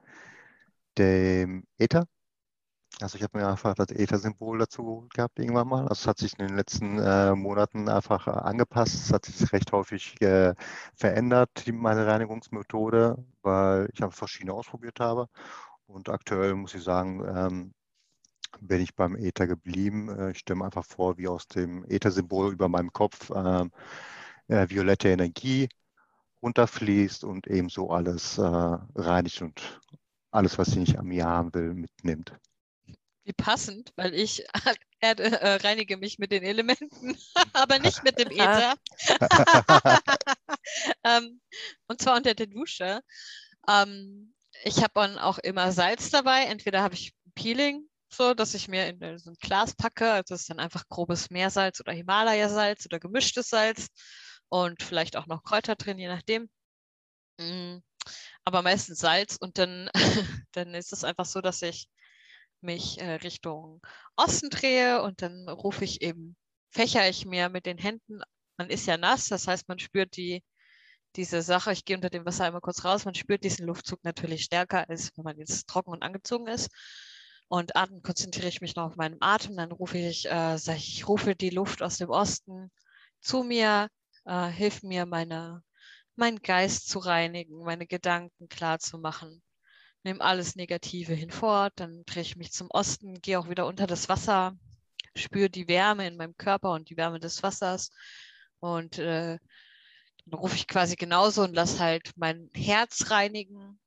dem Äther. Also ich habe mir einfach das Äther-Symbol dazu geholt gehabt irgendwann mal. Also es hat sich in den letzten äh, Monaten einfach äh, angepasst. Es hat sich recht häufig äh, verändert, meine Reinigungsmethode, weil ich einfach verschiedene ausprobiert habe. Und aktuell muss ich sagen, ähm, bin ich beim Äther geblieben. Äh, Ich stelle mir einfach vor, wie aus dem Äther-Symbol über meinem Kopf ähm, äh, violette Energie runterfließt und ebenso alles äh, reinigt und alles, was ich nicht an mir haben will, mitnimmt. Wie passend, weil ich Erde, äh, reinige mich mit den Elementen, aber nicht mit dem Äther. ähm, und zwar unter der Dusche. Ähm, ich habe dann auch immer Salz dabei. Entweder habe ich Peeling, so dass ich mir in so ein Glas packe. Also das ist dann einfach grobes Meersalz oder Himalaya-Salz oder gemischtes Salz und vielleicht auch noch Kräuter drin, je nachdem. Mm, aber meistens Salz und dann, dann ist es einfach so, dass ich mich äh, Richtung Osten drehe und dann rufe ich eben, fächer ich mir mit den Händen, man ist ja nass, das heißt, man spürt die, diese Sache, ich gehe unter dem Wasser einmal kurz raus, man spürt diesen Luftzug natürlich stärker, als wenn man jetzt trocken und angezogen ist. Und atmen konzentriere ich mich noch auf meinen Atem, dann rufe ich, äh, sage ich, ich rufe die Luft aus dem Osten zu mir, äh, hilf mir, meine, meinen Geist zu reinigen, meine Gedanken klar zu machen nehme alles Negative hinfort, dann drehe ich mich zum Osten, gehe auch wieder unter das Wasser, spüre die Wärme in meinem Körper und die Wärme des Wassers und äh, dann rufe ich quasi genauso und lasse halt mein Herz reinigen,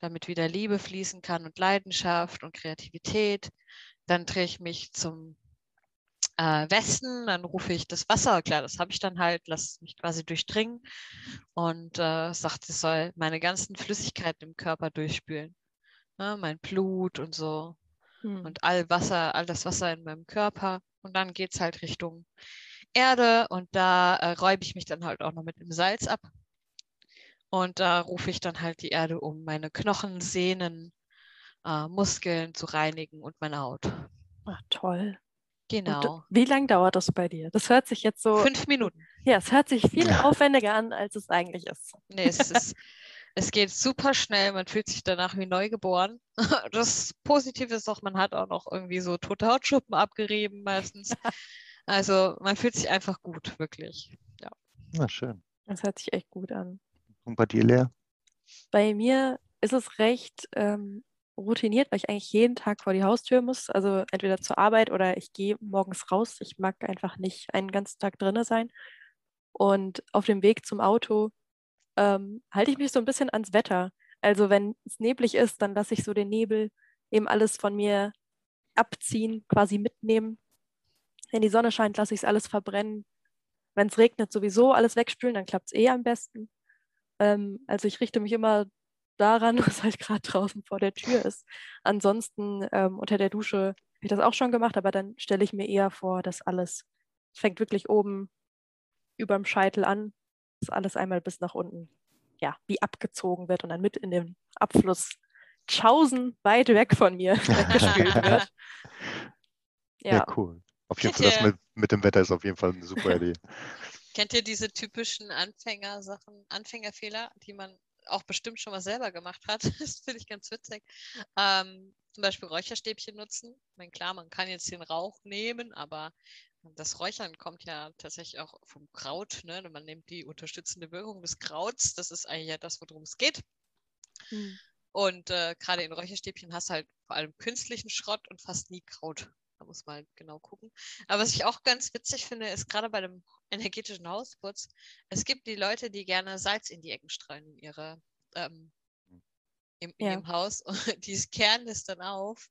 damit wieder Liebe fließen kann und Leidenschaft und Kreativität. Dann drehe ich mich zum äh, Westen, dann rufe ich das Wasser, klar, das habe ich dann halt, lasse mich quasi durchdringen und äh, sagt, es soll meine ganzen Flüssigkeiten im Körper durchspülen. Ne? Mein Blut und so Hm. und all Wasser, all das Wasser in meinem Körper. Und dann geht es halt Richtung Erde und da äh, räume ich mich dann halt auch noch mit dem Salz ab. Und da rufe ich dann halt die Erde, um meine Knochen, Sehnen, äh, Muskeln zu reinigen und meine Haut. Ach, toll. Und Genau. wie lange dauert das bei dir? Das hört sich jetzt so, Fünf Minuten. ja, es hört sich viel Ja. aufwendiger an, als es eigentlich ist. Nee, es, ist, es geht super schnell. Man fühlt sich danach wie neugeboren. Das Positive ist auch, man hat auch noch irgendwie so tote Hautschuppen abgerieben meistens. Also man fühlt sich einfach gut, wirklich. Na schön. Das hört sich echt gut an. Und bei dir, Lea? Bei mir ist es recht ähm, routiniert, weil ich eigentlich jeden Tag vor die Haustür muss. Also entweder zur Arbeit oder ich gehe morgens raus. Ich mag einfach nicht einen ganzen Tag drinne sein. Und auf dem Weg zum Auto ähm, halte ich mich so ein bisschen ans Wetter. Also wenn es neblig ist, dann lasse ich so den Nebel eben alles von mir abziehen, quasi mitnehmen. Wenn die Sonne scheint, lasse ich es alles verbrennen. Wenn es regnet, sowieso alles wegspülen, dann klappt es eh am besten. Ähm, also ich richte mich immer daran, was halt gerade draußen vor der Tür ist. Ansonsten ähm, unter der Dusche habe ich das auch schon gemacht, aber dann stelle ich mir eher vor, dass alles es fängt wirklich oben überm Scheitel an, dass alles einmal bis nach unten, ja, wie abgezogen wird und dann mit in den Abfluss Tschaußen weit weg von mir weggespült wird. Ja, Ja, cool. Auf jeden Kennt Fall, das ihr- mit, mit dem Wetter ist auf jeden Fall eine super Idee. Kennt ihr diese typischen Anfängersachen, Anfängerfehler, die man auch bestimmt schon mal selber gemacht hat? Das finde ich ganz witzig. Ähm, zum Beispiel Räucherstäbchen nutzen. Ich meine, klar, man kann jetzt den Rauch nehmen, aber das Räuchern kommt ja tatsächlich auch vom Kraut. Ne? Man nimmt die unterstützende Wirkung des Krauts. Das ist eigentlich ja das, worum es geht. Hm. Und äh, gerade in Räucherstäbchen hast du halt vor allem künstlichen Schrott und fast nie Kraut. Da muss man halt genau gucken. Aber was ich auch ganz witzig finde, ist gerade bei dem energetischen Hausputz, es gibt die Leute, die gerne Salz in die Ecken streuen in ihre ähm, im, Ja. ihrem Haus und die kehren das dann auf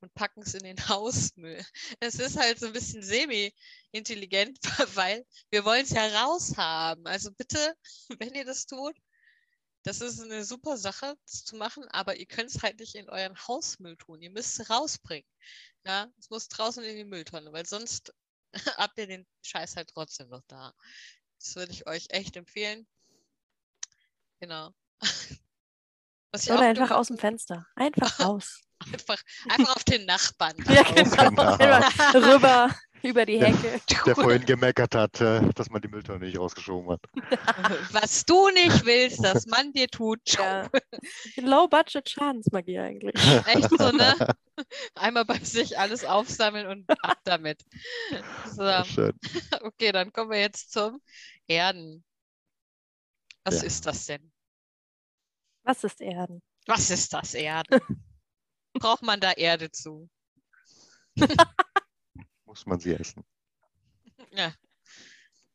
und packen es in den Hausmüll. Es ist halt so ein bisschen semi-intelligent, weil wir wollen es ja raushaben. Also bitte, wenn ihr das tut, das ist eine super Sache, zu machen, aber ihr könnt es halt nicht in euren Hausmüll tun. Ihr müsst es rausbringen. Ja, es muss draußen in die Mülltonne, weil sonst habt ihr den Scheiß halt trotzdem noch da. Das würde ich euch echt empfehlen. Genau. Oder einfach aus dem Fenster. Einfach raus. Einfach, einfach auf den Nachbarn. Ja, genau. Genau. Rüber über die. Hecke. Der vorhin gemeckert hat, äh, dass man die Mülltonne nicht rausgeschoben hat. Was du nicht willst, dass man dir tut. Ja. Low-Budget Schadensmagie eigentlich. Echt so, ne? Einmal bei sich alles aufsammeln und ab damit. So, Schön. okay, dann kommen wir jetzt zum Erden. Was Ja. ist das denn? Was ist Erden? Was ist das Erden? Braucht man da Erde zu? Muss man sie essen? Ja.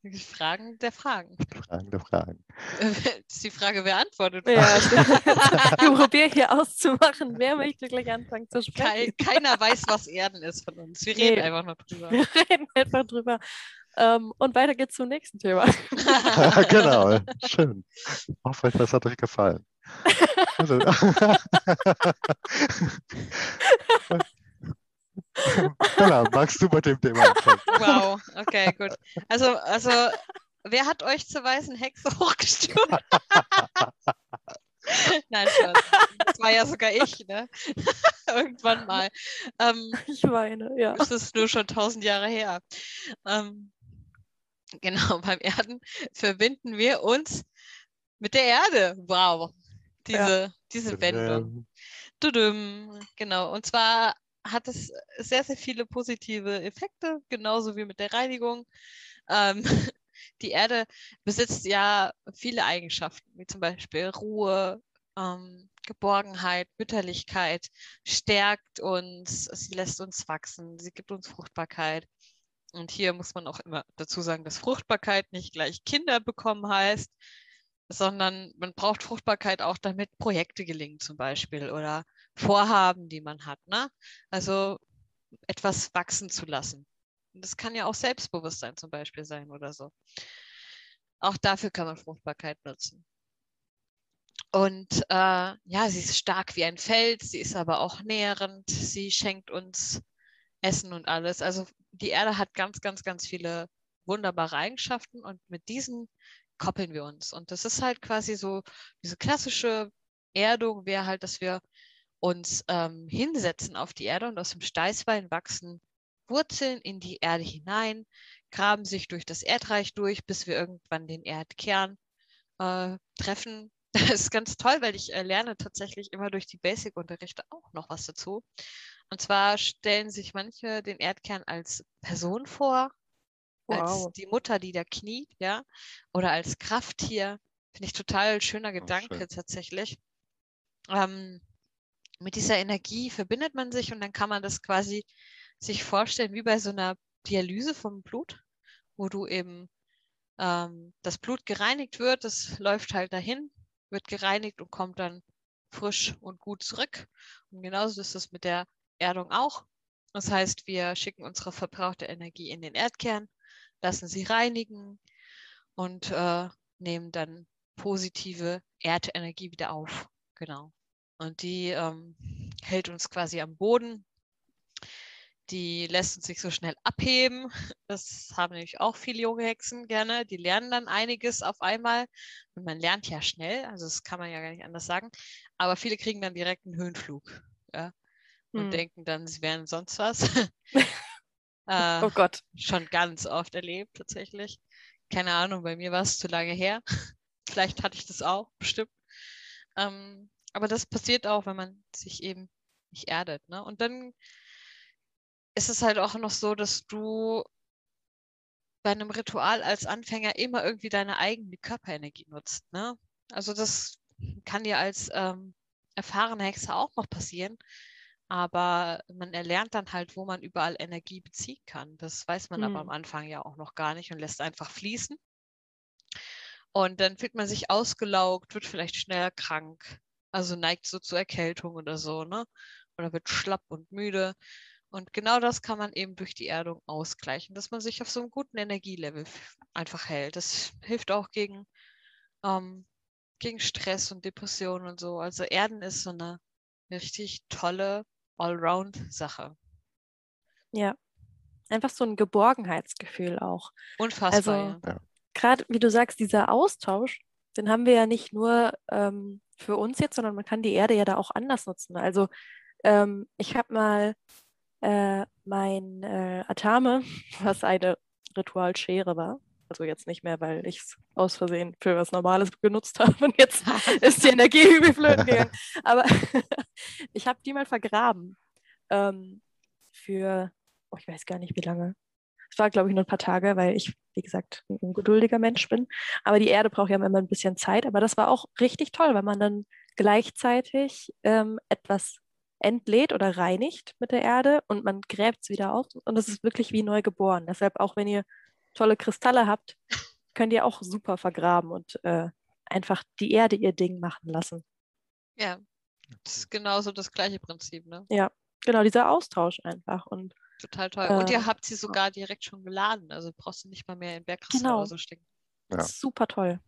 Die Fragen der Fragen. Fragen der Fragen. Das ist die Frage, wer antwortet. Ja, ich probiere hier auszumachen. Wer möchte gleich anfangen zu sprechen? keiner weiß, was Erden ist von uns. Wir Nee. reden einfach nur drüber. Wir reden einfach drüber. Ähm, und weiter geht's zum nächsten Thema. genau, schön. Hoffe, das hat euch gefallen. Also, genau, magst du bei dem Thema anfangen? Wow, okay, gut. Also, also, wer hat euch zur weißen Hexe hochgestuft? Nein, Spaß. das war ja sogar ich, ne? Irgendwann mal. Ähm, Ich weine, ja. das ist nur schon tausend Jahre her. Ähm, genau, beim Erden verbinden wir uns mit der Erde. Wow, diese, diese Wendung. Tudum, genau. Und zwar hat es sehr, sehr viele positive Effekte, genauso wie mit der Reinigung. Ähm, die Erde besitzt ja viele Eigenschaften, wie zum Beispiel Ruhe, ähm, Geborgenheit, Mütterlichkeit, stärkt uns, sie lässt uns wachsen, sie gibt uns Fruchtbarkeit. Und hier muss man auch immer dazu sagen, dass Fruchtbarkeit nicht gleich Kinder bekommen heißt, sondern man braucht Fruchtbarkeit auch, damit Projekte gelingen zum Beispiel oder Vorhaben, die man hat. Ne? Also etwas wachsen zu lassen. Das kann ja auch Selbstbewusstsein zum Beispiel sein oder so. Auch dafür kann man Fruchtbarkeit nutzen. Und äh, ja, sie ist stark wie ein Fels, sie ist aber auch nährend, sie schenkt uns Essen und alles. Also die Erde hat ganz, ganz, ganz viele wunderbare Eigenschaften und mit diesen koppeln wir uns. Und das ist halt quasi so, diese klassische Erdung wäre halt, dass wir uns ähm, hinsetzen auf die Erde und aus dem Steißbein wachsen Wurzeln in die Erde hinein, graben sich durch das Erdreich durch, bis wir irgendwann den Erdkern äh, treffen. Das ist ganz toll, weil ich äh, lerne tatsächlich immer durch die Basic-Unterrichte auch noch was dazu. Und zwar stellen sich manche den Erdkern als Person vor, wow. als die Mutter, die da kniet, ja, oder als Krafttier. Finde ich total schöner Gedanke oh, tatsächlich. Ähm, mit dieser Energie verbindet man sich und dann kann man das quasi sich vorstellen wie bei so einer Dialyse vom Blut, wo du eben ähm, das Blut gereinigt wird, das läuft halt dahin, wird gereinigt und kommt dann frisch und gut zurück. Und genauso ist es mit der Erdung auch. Das heißt, wir schicken unsere verbrauchte Energie in den Erdkern, lassen sie reinigen und äh, nehmen dann positive Erdenergie wieder auf. Genau. Und die ähm, hält uns quasi am Boden die lässt uns nicht so schnell abheben. Das haben nämlich auch viele junge Hexen gerne. Die lernen dann einiges auf einmal. Und man lernt ja schnell, also das kann man ja gar nicht anders sagen. Aber viele kriegen dann direkt einen Höhenflug. Ja? Und hm. denken dann, sie wären sonst was. äh, oh Gott. Schon ganz oft erlebt, tatsächlich. Keine Ahnung, bei mir war es zu lange her. Vielleicht hatte ich das auch, bestimmt. Ähm, aber das passiert auch, wenn man sich eben nicht erdet. Ne? Und dann ist es halt auch noch so, dass du bei einem Ritual als Anfänger immer irgendwie deine eigene Körperenergie nutzt. Ne? Also das kann dir als ähm, erfahrene Hexe auch noch passieren. Aber man erlernt dann halt, wo man überall Energie beziehen kann. Das weiß man mhm. aber am Anfang ja auch noch gar nicht und lässt einfach fließen. Und dann fühlt man sich ausgelaugt, wird vielleicht schneller krank, also neigt so zur Erkältung oder so, ne? Oder wird schlapp und müde. Und genau das kann man eben durch die Erdung ausgleichen, dass man sich auf so einem guten Energielevel einfach hält. Das hilft auch gegen, ähm, gegen Stress und Depressionen und so. Also Erden ist so eine richtig tolle Allround-Sache. Ja, einfach so ein Geborgenheitsgefühl auch. Unfassbar. Also ja. gerade wie du sagst, dieser Austausch, den haben wir ja nicht nur ähm, für uns jetzt, sondern man kann die Erde ja da auch anders nutzen. Also ähm, ich habe mal äh, mein äh, Atame, was eine Ritualschere war. Also jetzt nicht mehr, weil ich es aus Versehen für was Normales genutzt habe und jetzt ist die Energie übel flöten gegangen. Aber ich habe die mal vergraben. Ähm, für, oh, ich weiß gar nicht wie lange. Es war, glaube ich, nur ein paar Tage, weil ich, wie gesagt, ein ungeduldiger Mensch bin. Aber die Erde braucht ja immer ein bisschen Zeit. Aber das war auch richtig toll, weil man dann gleichzeitig ähm, etwas entlädt oder reinigt mit der Erde und man gräbt es wieder auf und es ist wirklich wie neu geboren. Deshalb auch wenn ihr tolle Kristalle habt, könnt ihr auch super vergraben und äh, einfach die Erde ihr Ding machen lassen. Ja, das ist genauso das gleiche Prinzip, ne? Ja, genau, dieser Austausch einfach und Total toll. Äh, und ihr habt sie sogar direkt schon geladen, also brauchst du nicht mal mehr in Bergkristall genau. oder so stecken. Ja. Super toll.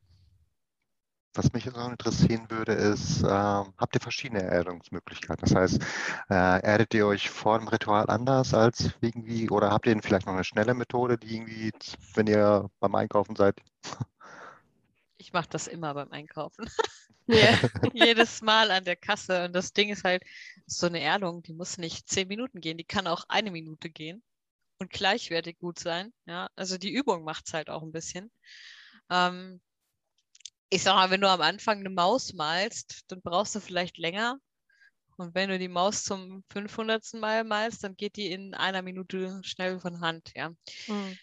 Was mich jetzt noch interessieren würde, ist, äh, habt ihr verschiedene Erdungsmöglichkeiten? Das heißt, äh, erdet ihr euch vor dem Ritual anders als irgendwie, oder habt ihr vielleicht noch eine schnelle Methode, die irgendwie, wenn ihr beim Einkaufen seid? Ich mache das immer beim Einkaufen. Yeah. Jedes Mal an der Kasse. Und das Ding ist halt, so eine Erdung, die muss nicht zehn Minuten gehen, die kann auch eine Minute gehen und gleichwertig gut sein. Ja, also die Übung macht es halt auch ein bisschen. Ähm, ich sag mal, wenn du am Anfang eine Maus malst, dann brauchst du vielleicht länger. Und wenn du die Maus zum 500. Mal malst, dann geht die in einer Minute schnell von Hand, ja. Mhm.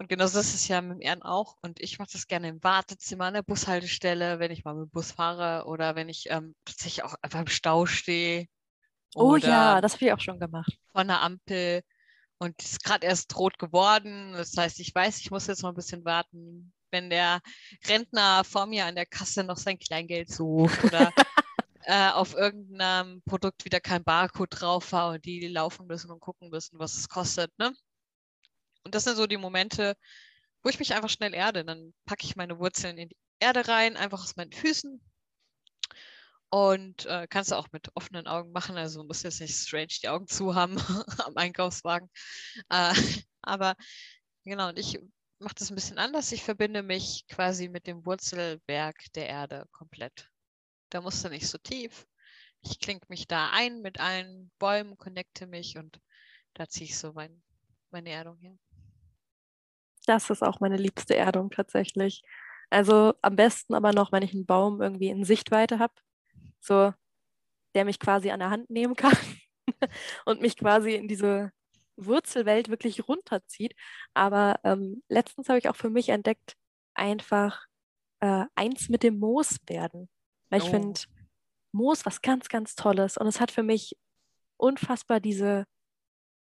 Und genau das ist es ja mit dem Erden auch. Und ich mache das gerne im Wartezimmer an der Bushaltestelle, wenn ich mal mit dem Bus fahre oder wenn ich ähm, tatsächlich auch einfach im Stau stehe. Oh ja, das habe ich auch schon gemacht. Von der Ampel. Und es ist gerade erst rot geworden. Das heißt, ich weiß, ich muss jetzt noch ein bisschen warten wenn der Rentner vor mir an der Kasse noch sein Kleingeld sucht oder äh, auf irgendeinem Produkt wieder kein Barcode drauf war und die laufen müssen und gucken müssen, was es kostet. Ne? Und das sind so die Momente, wo ich mich einfach schnell erde. Dann packe ich meine Wurzeln in die Erde rein, einfach aus meinen Füßen. Und äh, kannst du auch mit offenen Augen machen. Also musst jetzt nicht strange die Augen zu haben am Einkaufswagen. Äh, aber genau, und ich mache das ein bisschen anders. Ich verbinde mich quasi mit dem Wurzelwerk der Erde komplett. Da musst du nicht so tief. Ich klinke mich da ein mit allen Bäumen, connecte mich und da ziehe ich so mein, meine Erdung her. Das ist auch meine liebste Erdung tatsächlich. Also am besten aber noch, wenn ich einen Baum irgendwie in Sichtweite habe, so der mich quasi an der Hand nehmen kann und mich quasi in diese Wurzelwelt wirklich runterzieht. Aber ähm, letztens habe ich auch für mich entdeckt, einfach äh, eins mit dem Moos werden. Weil ich Oh. finde Moos was ganz, ganz Tolles. Und es hat für mich unfassbar diese,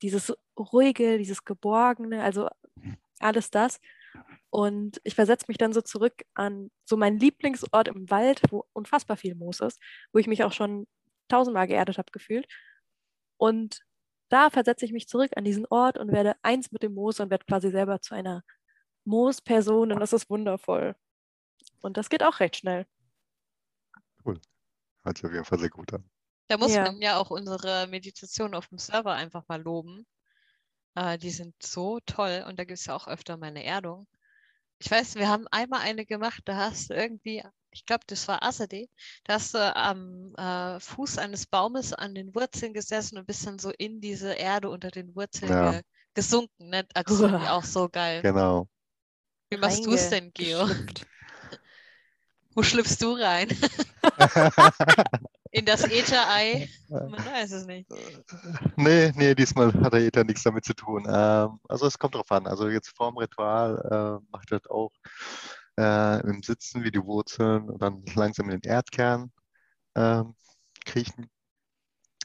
dieses ruhige, dieses Geborgene, also alles das. Und ich versetze mich dann so zurück an so meinen Lieblingsort im Wald, wo unfassbar viel Moos ist, wo ich mich auch schon tausendmal geerdet habe gefühlt. Und da versetze ich mich zurück an diesen Ort und werde eins mit dem Moos und werde quasi selber zu einer Moosperson und das ist wundervoll. Und das geht auch recht schnell. Hört sich auf jeden Fall sehr gut an. Da muss Ja. man ja auch unsere Meditation auf dem Server einfach mal loben. Äh, die sind so toll und da gibt es ja auch öfter mal eine Erdung. Ich weiß, wir haben einmal eine gemacht, da hast du irgendwie, ich glaube, das war Asade, da hast du am äh, Fuß eines Baumes an den Wurzeln gesessen und bist dann so in diese Erde unter den Wurzeln Ja. ge gesunken. Ne? Also das ist irgendwie Uah. auch so geil. Genau. Wie machst du es denn, Geo? Wo schlüpfst du rein? In das Äther-Ei? Man weiß es nicht. Nee, nee, diesmal hat der Ether nichts damit zu tun. Ähm, also es kommt drauf an. Also jetzt vorm Ritual äh, macht das auch äh, im Sitzen wie die Wurzeln und dann langsam in den Erdkern ähm, kriechen.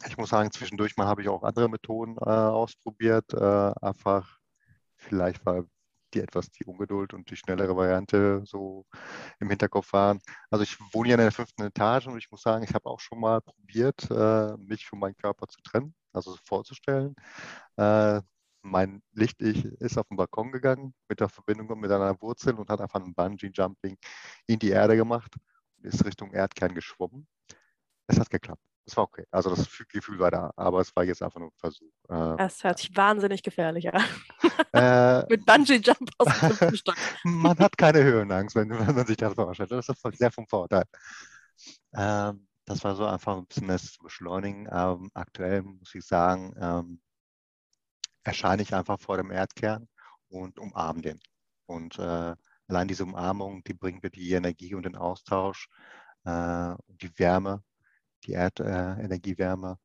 Ich muss sagen, zwischendurch mal habe ich auch andere Methoden äh, ausprobiert. Äh, einfach vielleicht war die etwas die Ungeduld und die schnellere Variante so im Hinterkopf waren. Also ich wohne ja in der fünften Etage und ich muss sagen, ich habe auch schon mal probiert, äh, mich von meinem Körper zu trennen, also vorzustellen. Äh, mein Licht-Ich ist auf den Balkon gegangen mit der Verbindung mit einer Wurzel und hat einfach ein Bungee-Jumping in die Erde gemacht und ist Richtung Erdkern geschwommen. Es hat geklappt. Es war okay. Also das Gefühl war da, aber es war jetzt einfach nur ein Versuch. Äh, Das hört sich wahnsinnig gefährlich an. äh, Mit Bungee-Jump aus dem fünften Stock. man hat keine Höhenangst, wenn, wenn man sich das vorstellt. Das ist sehr vom Vorteil. Ähm, das war so einfach ein bisschen das beschleunigen. Ähm, aktuell muss ich sagen, ähm, erscheine ich einfach vor dem Erdkern und umarme den. Und äh, allein diese Umarmung, die bringt mir die Energie und den Austausch äh, und die Wärme, die Erdenergiewärme.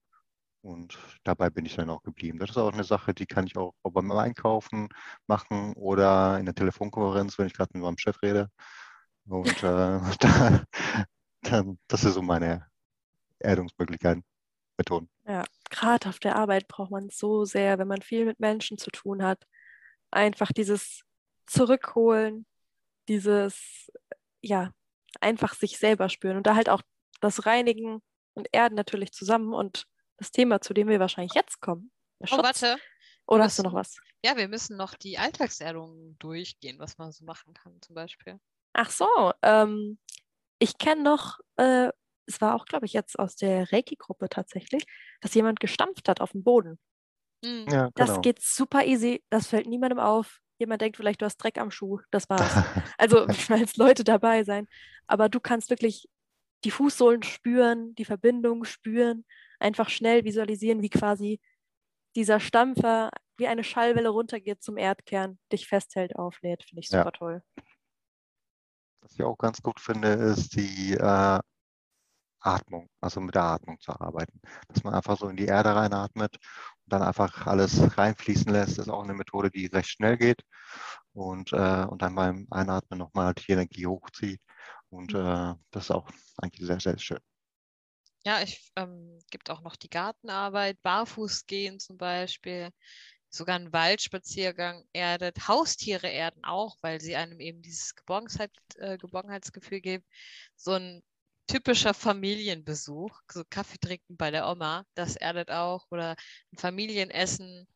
Und dabei bin ich dann auch geblieben. Das ist auch eine Sache, die kann ich auch beim Einkaufen machen oder in der Telefonkonferenz, wenn ich gerade mit meinem Chef rede. Und äh, da, dann, das ist so meine Erdungsmöglichkeiten, Methoden. Ja, gerade auf der Arbeit braucht man so sehr, wenn man viel mit Menschen zu tun hat. Einfach dieses Zurückholen, dieses, ja, einfach sich selber spüren und da halt auch das Reinigen und Erden natürlich zusammen und das Thema, zu dem wir wahrscheinlich jetzt kommen. der Oh, warte. Oder hast du noch was? Ja, wir müssen noch die Alltagserdung durchgehen, was man so machen kann, zum Beispiel. Ach so, ähm, ich kenne noch, äh, es war auch, glaube ich, jetzt aus der Reiki-Gruppe tatsächlich, dass jemand gestampft hat auf dem Boden. Mhm. Ja, Das genau. geht super easy, das fällt niemandem auf. Jemand denkt vielleicht, du hast Dreck am Schuh, das war's. Also, es Leute dabei sein. Aber du kannst wirklich die Fußsohlen spüren, die Verbindung spüren, einfach schnell visualisieren, wie quasi dieser Stampfer wie eine Schallwelle runtergeht zum Erdkern, dich festhält, auflädt. Finde ich Ja. super toll. Was ich auch ganz gut finde, ist die äh, Atmung, also mit der Atmung zu arbeiten. Dass man einfach so in die Erde reinatmet und dann einfach alles reinfließen lässt, ist auch eine Methode, die recht schnell geht und, äh, und dann beim Einatmen nochmal die Energie hochzieht. Und äh, das ist auch eigentlich sehr, sehr schön. Ja, ich ähm, gibt auch noch die Gartenarbeit, Barfuß gehen zum Beispiel, sogar ein Waldspaziergang erdet, Haustiere erden auch, weil sie einem eben dieses Geborgenheit, äh, Geborgenheitsgefühl geben. So ein typischer Familienbesuch, so Kaffee trinken bei der Oma, das erdet auch oder ein Familienessen,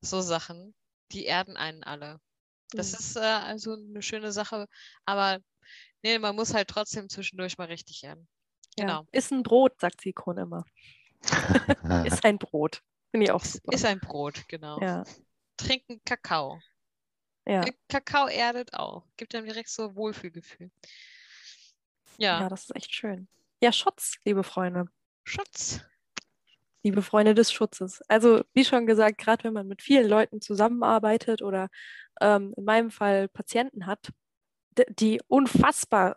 so Sachen. die erden einen alle. Das Mhm. ist äh, also eine schöne Sache, aber nee, man muss halt trotzdem zwischendurch mal richtig. Ja. Genau. Ist ein Brot, sagt Sikron immer. Ist ein Brot. Finde ich auch Ist, super. ist ein Brot, genau. ja, Trinken Kakao. ja. Äh, Kakao erdet auch. Gibt einem direkt so Wohlfühlgefühl. Ja, ja, das ist echt schön. Ja, Schutz, liebe Freunde. Schutz. Liebe Freunde des Schutzes. Also, wie schon gesagt, gerade wenn man mit vielen Leuten zusammenarbeitet oder ähm, in meinem Fall Patienten hat, die unfassbar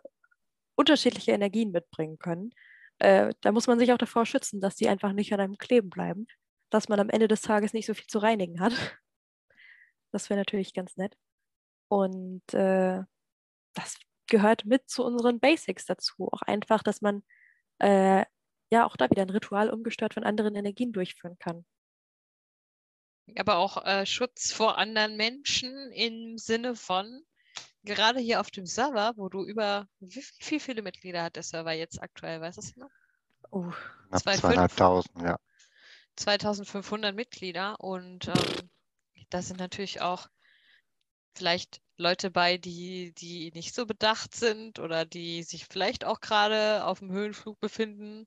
unterschiedliche Energien mitbringen können, äh, da muss man sich auch davor schützen, dass die einfach nicht an einem kleben bleiben, dass man am Ende des Tages nicht so viel zu reinigen hat. Das wäre natürlich ganz nett. Und äh, das gehört mit zu unseren Basics dazu. Auch einfach, dass man äh, ja auch da wieder ein Ritual ungestört von anderen Energien durchführen kann. Aber auch äh, Schutz vor anderen Menschen im Sinne von, gerade hier auf dem Server, wo du über, wie, wie viele Mitglieder hat der Server jetzt aktuell, weißt du es noch? Oh, Knapp Zwei, fünf. zweieinhalbtausend, ja. 2500 Mitglieder und ähm, da sind natürlich auch vielleicht Leute bei, die, die nicht so bedacht sind oder die sich vielleicht auch gerade auf dem Höhenflug befinden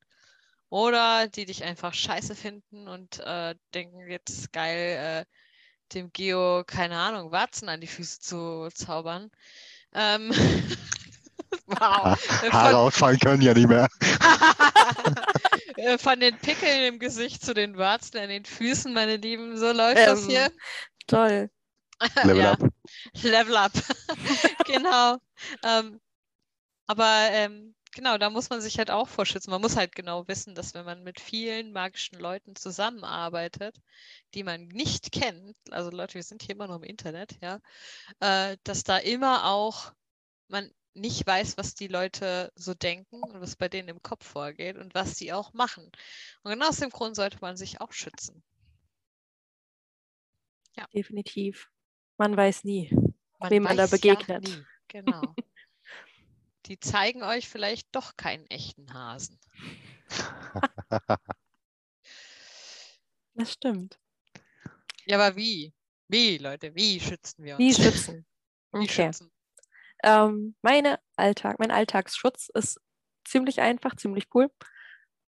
oder die dich einfach scheiße finden und äh, denken, jetzt geil, äh, dem Geo, keine Ahnung, Warzen an die Füße zu zaubern. Ähm, wow. Äh, Haare ausfallen können ja nicht mehr. äh, von den Pickeln im Gesicht zu den Warzen an den Füßen, meine Lieben, so läuft das Ähm, hier. toll. Level ja, up. Level up. genau. Ähm, aber ähm, genau, da muss man sich halt auch vorschützen. Man muss halt genau wissen, dass wenn man mit vielen magischen Leuten zusammenarbeitet, die man nicht kennt, also Leute, wir sind hier immer noch im Internet, ja, äh, dass da immer auch man nicht weiß, was die Leute so denken und was bei denen im Kopf vorgeht und was sie auch machen. Und genau aus dem Grund sollte man sich auch schützen. Definitiv. Man weiß nie. Man Wem man da weiß begegnet. Ja nie. Genau. Die zeigen euch vielleicht doch keinen echten Hasen. Das stimmt. Ja, aber wie? Wie, Leute? Wie schützen wir uns? Wie schützen? Wie Okay. schützen? Ähm, meine Alltag, mein Alltagsschutz ist ziemlich einfach, ziemlich cool.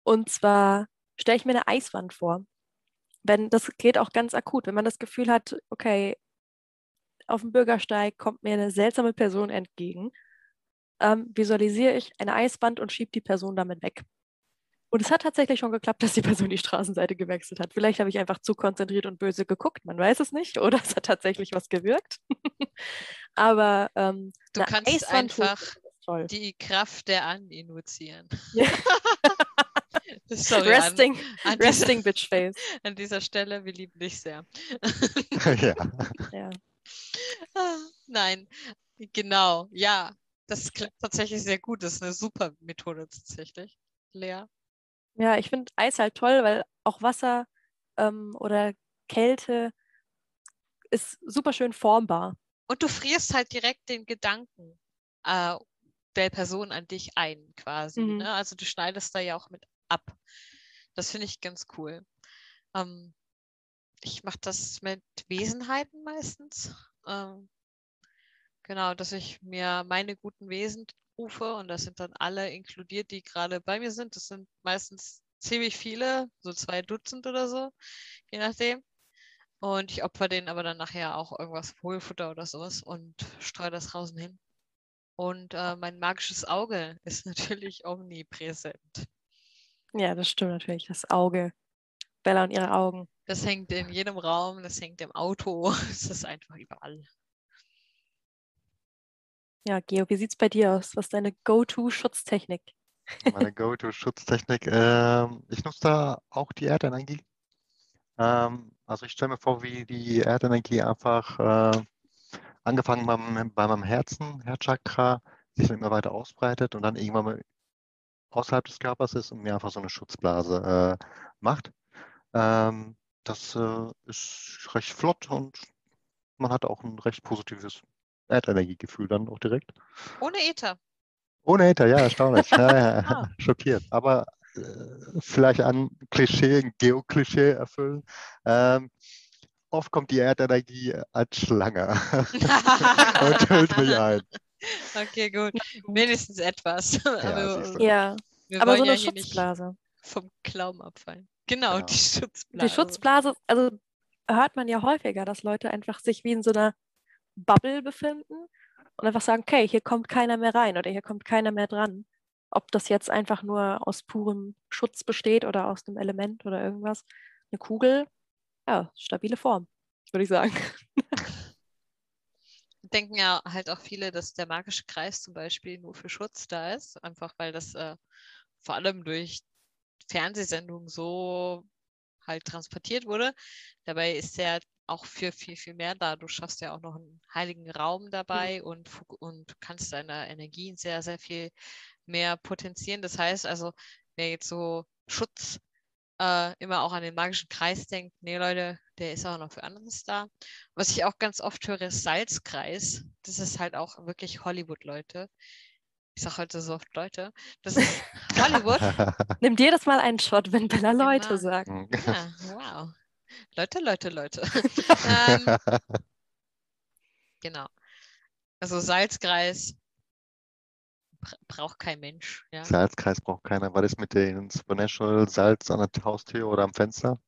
Und zwar stelle ich mir eine Eiswand vor. Wenn, das geht auch ganz akut, wenn man das Gefühl hat, okay, auf dem Bürgersteig kommt mir eine seltsame Person entgegen, ähm, visualisiere ich eine Eiswand und schiebe die Person damit weg. Und es hat tatsächlich schon geklappt, dass die Person die Straßenseite gewechselt hat. Vielleicht habe ich einfach zu konzentriert und böse geguckt, man weiß es nicht, oder es hat tatsächlich was gewirkt. Aber ähm, Du eine kannst Eiswand einfach die Kraft der Aninduzieren. Ja. Sorry, Resting, an, an, dieser, resting Bitch Face. an dieser Stelle, wir lieben dich sehr. ja. Ja. Ah, Nein, genau, ja. Das klappt tatsächlich sehr gut. Das ist eine super Methode tatsächlich. Lea. ja, ich finde Eis halt toll, weil auch Wasser ähm, oder Kälte ist super schön formbar. Und du frierst halt direkt den Gedanken äh, der Person an dich ein, quasi. Mhm. Ne? Also du schneidest da ja auch mit ab. Das finde ich ganz cool. Ähm, ich mache das mit Wesenheiten meistens. Ähm, genau, dass ich mir meine guten Wesen rufe und das sind dann alle inkludiert, die gerade bei mir sind. Das sind meistens ziemlich viele, so zwei Dutzend oder so, je nachdem. Und ich opfer denen aber dann nachher auch irgendwas Wohlfutter oder sowas und streue das draußen hin. Und äh, mein magisches Auge ist natürlich omnipräsent. Ja, das stimmt natürlich. Das Auge. Bella und ihre Augen. Das hängt in jedem Raum, das hängt im Auto, es ist einfach überall. Ja, Geo, wie sieht es bei dir aus? Was ist deine Go-To-Schutztechnik? Meine Go-To-Schutztechnik. Ähm, ich nutze da auch die Erdenergie. Ähm, also ich stelle mir vor, wie die Erdenergie einfach äh, angefangen beim, bei meinem Herzen, Herzchakra, sich immer weiter ausbreitet und dann irgendwann mal außerhalb des Körpers ist und mir einfach so eine Schutzblase äh, macht. Ähm, das äh, ist recht flott und man hat auch ein recht positives Erdenergiegefühl dann auch direkt. Ohne Äther. Ohne Hater, ja, erstaunlich. Ja, ja, Ah. Schockiert. Aber äh, vielleicht ein Klischee, ein Geo-Klischee erfüllen. Ähm, oft kommt die Erdenergie als Schlange und hüllt mich ein. Okay, gut. Wenigstens etwas. Ja, aber. Ja, wir aber wollen so eine ja hier nicht Schutzblase. vom Glauben abfallen. Genau, Genau. die Schutzblase. Die Schutzblase, also hört man ja häufiger, dass Leute einfach sich wie in so einer Bubble befinden und einfach sagen, okay, hier kommt keiner mehr rein oder hier kommt keiner mehr dran. Ob das jetzt einfach nur aus purem Schutz besteht oder aus einem Element oder irgendwas. Eine Kugel, ja, stabile Form, würde ich sagen. denken ja halt auch viele, dass der magische Kreis zum Beispiel nur für Schutz da ist, einfach weil das äh, vor allem durch Fernsehsendungen so halt transportiert wurde. Dabei ist der auch für viel, viel mehr da. Du schaffst ja auch noch einen heiligen Raum dabei und, fok- und kannst deine Energien sehr, sehr viel mehr potenzieren. Das heißt also, wer jetzt so Schutz äh, immer auch an den magischen Kreis denkt, nee Leute, der ist auch noch für anderes da. Was ich auch ganz oft höre, ist Salzkreis. Das ist halt auch wirklich Hollywood-Leute. Ich sage heute so oft Leute. Das ist Hollywood. Nimm dir das mal einen Shot, wenn Bella Leute sagt. Ja, wow. Leute, Leute, Leute. ähm, genau. Also Salzkreis bra- braucht kein Mensch. Ja? Salzkreis braucht keiner. Was ist mit dem Supernatural Salz an der Haustür oder am Fenster?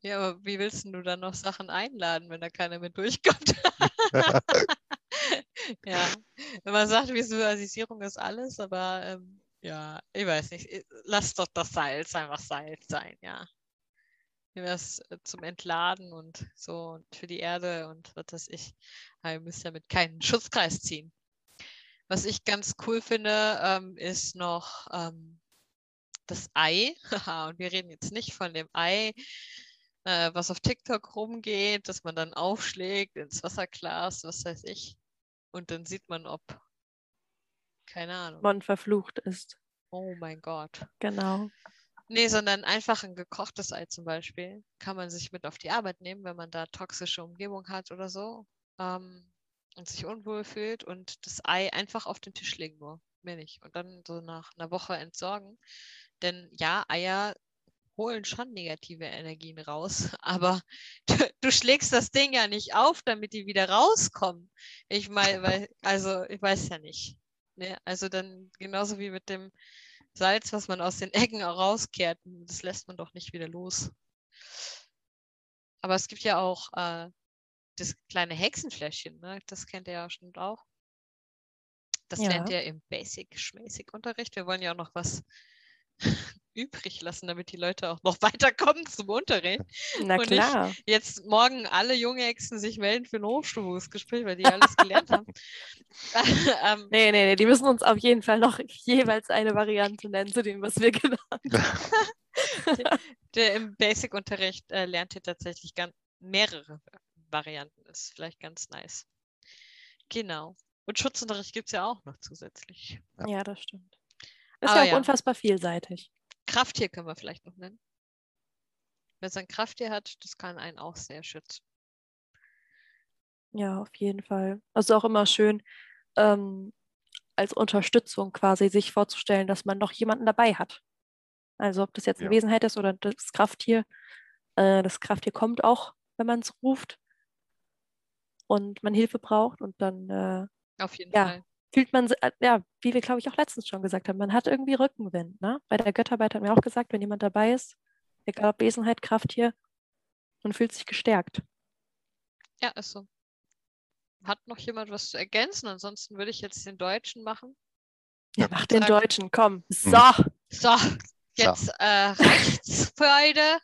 ja, aber wie willst du dann noch Sachen einladen, wenn da keiner mit durchkommt? ja, wenn man sagt, Visualisierung ist alles, aber ähm, ja, ich weiß nicht, lass doch das Salz einfach Salz sein, ja. Nehmen wir es äh, zum Entladen und so und für die Erde und was weiß ich. Aber ihr müsst damit keinen Schutzkreis ziehen. Was ich ganz cool finde, ähm, ist noch ähm, das Ei. Und wir reden jetzt nicht von dem Ei, äh, was auf TikTok rumgeht, dass man dann aufschlägt ins Wasserglas, was weiß ich. Und dann sieht man, ob, keine Ahnung. Man verflucht ist. Oh mein Gott. Genau. Nee, sondern einfach ein gekochtes Ei zum Beispiel. Kann man sich mit auf die Arbeit nehmen, wenn man da toxische Umgebung hat oder so. Ähm, und sich unwohl fühlt und das Ei einfach auf den Tisch legen nur. Mehr nicht. Und dann so nach einer Woche entsorgen. Denn ja, Eier holen schon negative Energien raus, aber du, du schlägst das Ding ja nicht auf, damit die wieder rauskommen. Ich meine, also ich weiß ja nicht. Ne? Also dann genauso wie mit dem Salz, was man aus den Ecken rauskehrt, das lässt man doch nicht wieder los. Aber es gibt ja auch äh, das kleine Hexenfläschchen, ne? das kennt ihr ja bestimmt auch. Das Ja. lernt ihr im Basic-Schmäßig-Unterricht. Wir wollen ja auch noch was übrig lassen, damit die Leute auch noch weiterkommen zum Unterricht. Na Und nicht- klar. Jetzt morgen alle junge Hexen sich melden für ein Hochstufungsgespräch, weil die alles gelernt haben. ähm, Nee, nee, nee, die müssen uns auf jeden Fall noch jeweils eine Variante nennen zu dem, was wir genannt haben. der, Im Basic-Unterricht äh, lernt ihr tatsächlich ganz mehrere Varianten. Ist vielleicht ganz nice. Genau. Und Schutzunterricht gibt es ja auch noch zusätzlich. Ja. Ja, das stimmt. Ist Aber ja auch ja. unfassbar vielseitig. Krafttier können wir vielleicht noch nennen. Wer sein Krafttier hat, das kann einen auch sehr schützen. Ja, auf jeden Fall. Also auch immer schön, ähm, als Unterstützung quasi sich vorzustellen, dass man noch jemanden dabei hat. Also ob das jetzt eine Ja. Wesenheit ist oder das Krafttier. Äh, das Krafttier kommt auch, wenn man es ruft und man Hilfe braucht und dann äh, Auf jeden Ja. Fall. Fühlt man, äh, ja, wie wir glaube ich auch letztens schon gesagt haben, man hat irgendwie Rückenwind. Ne? Bei der Götterarbeit hat mir auch gesagt, wenn jemand dabei ist, egal ob Wesenheit, Krafttier, man fühlt sich gestärkt. Ja, ist so. Hat noch jemand was zu ergänzen? Ansonsten würde ich jetzt den Deutschen machen. Ja, Ja. mach den Sagen- Deutschen, komm. So. So, jetzt äh, reicht's für heute.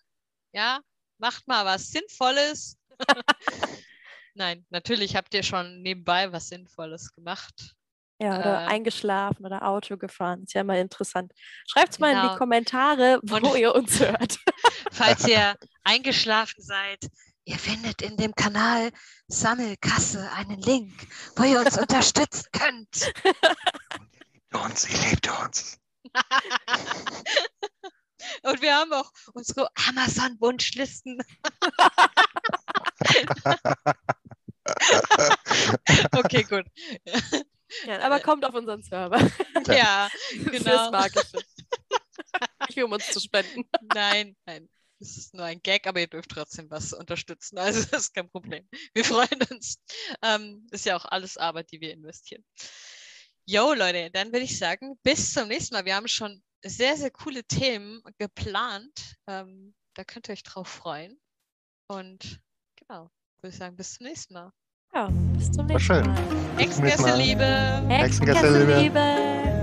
Ja, macht mal was Sinnvolles. Nein, natürlich habt ihr schon nebenbei was Sinnvolles gemacht. Ja, oder Äh, eingeschlafen oder Auto gefahren. Ist ja mal interessant. Schreibt mal in Genau. die Kommentare, wo Und- ihr uns hört. Falls ihr eingeschlafen seid, ihr findet in dem Kanal Sammelkasse einen Link, wo ihr uns unterstützen könnt. Uns, ihr liebt uns. Und wir haben auch unsere Amazon-Wunschlisten. Okay, gut. Ja, aber kommt auf unseren Server. Ja, Fürs genau. Magische. Nicht um uns zu spenden. Nein, nein. Das ist nur ein Gag, aber ihr dürft trotzdem was unterstützen. Also das ist kein Problem. Wir freuen uns. Ähm, ist ja auch alles Arbeit, die wir investieren. Jo, Leute, dann würde ich sagen, bis zum nächsten Mal. Wir haben schon sehr, sehr coole Themen geplant. Ähm, da könnt ihr euch drauf freuen. Und genau, würde ich sagen, bis zum nächsten Mal. Ja, bis zum nächsten schön. Mal. Mal. Hexengäste-Liebe! Hexengäste-Liebe. Hexengäste-Liebe.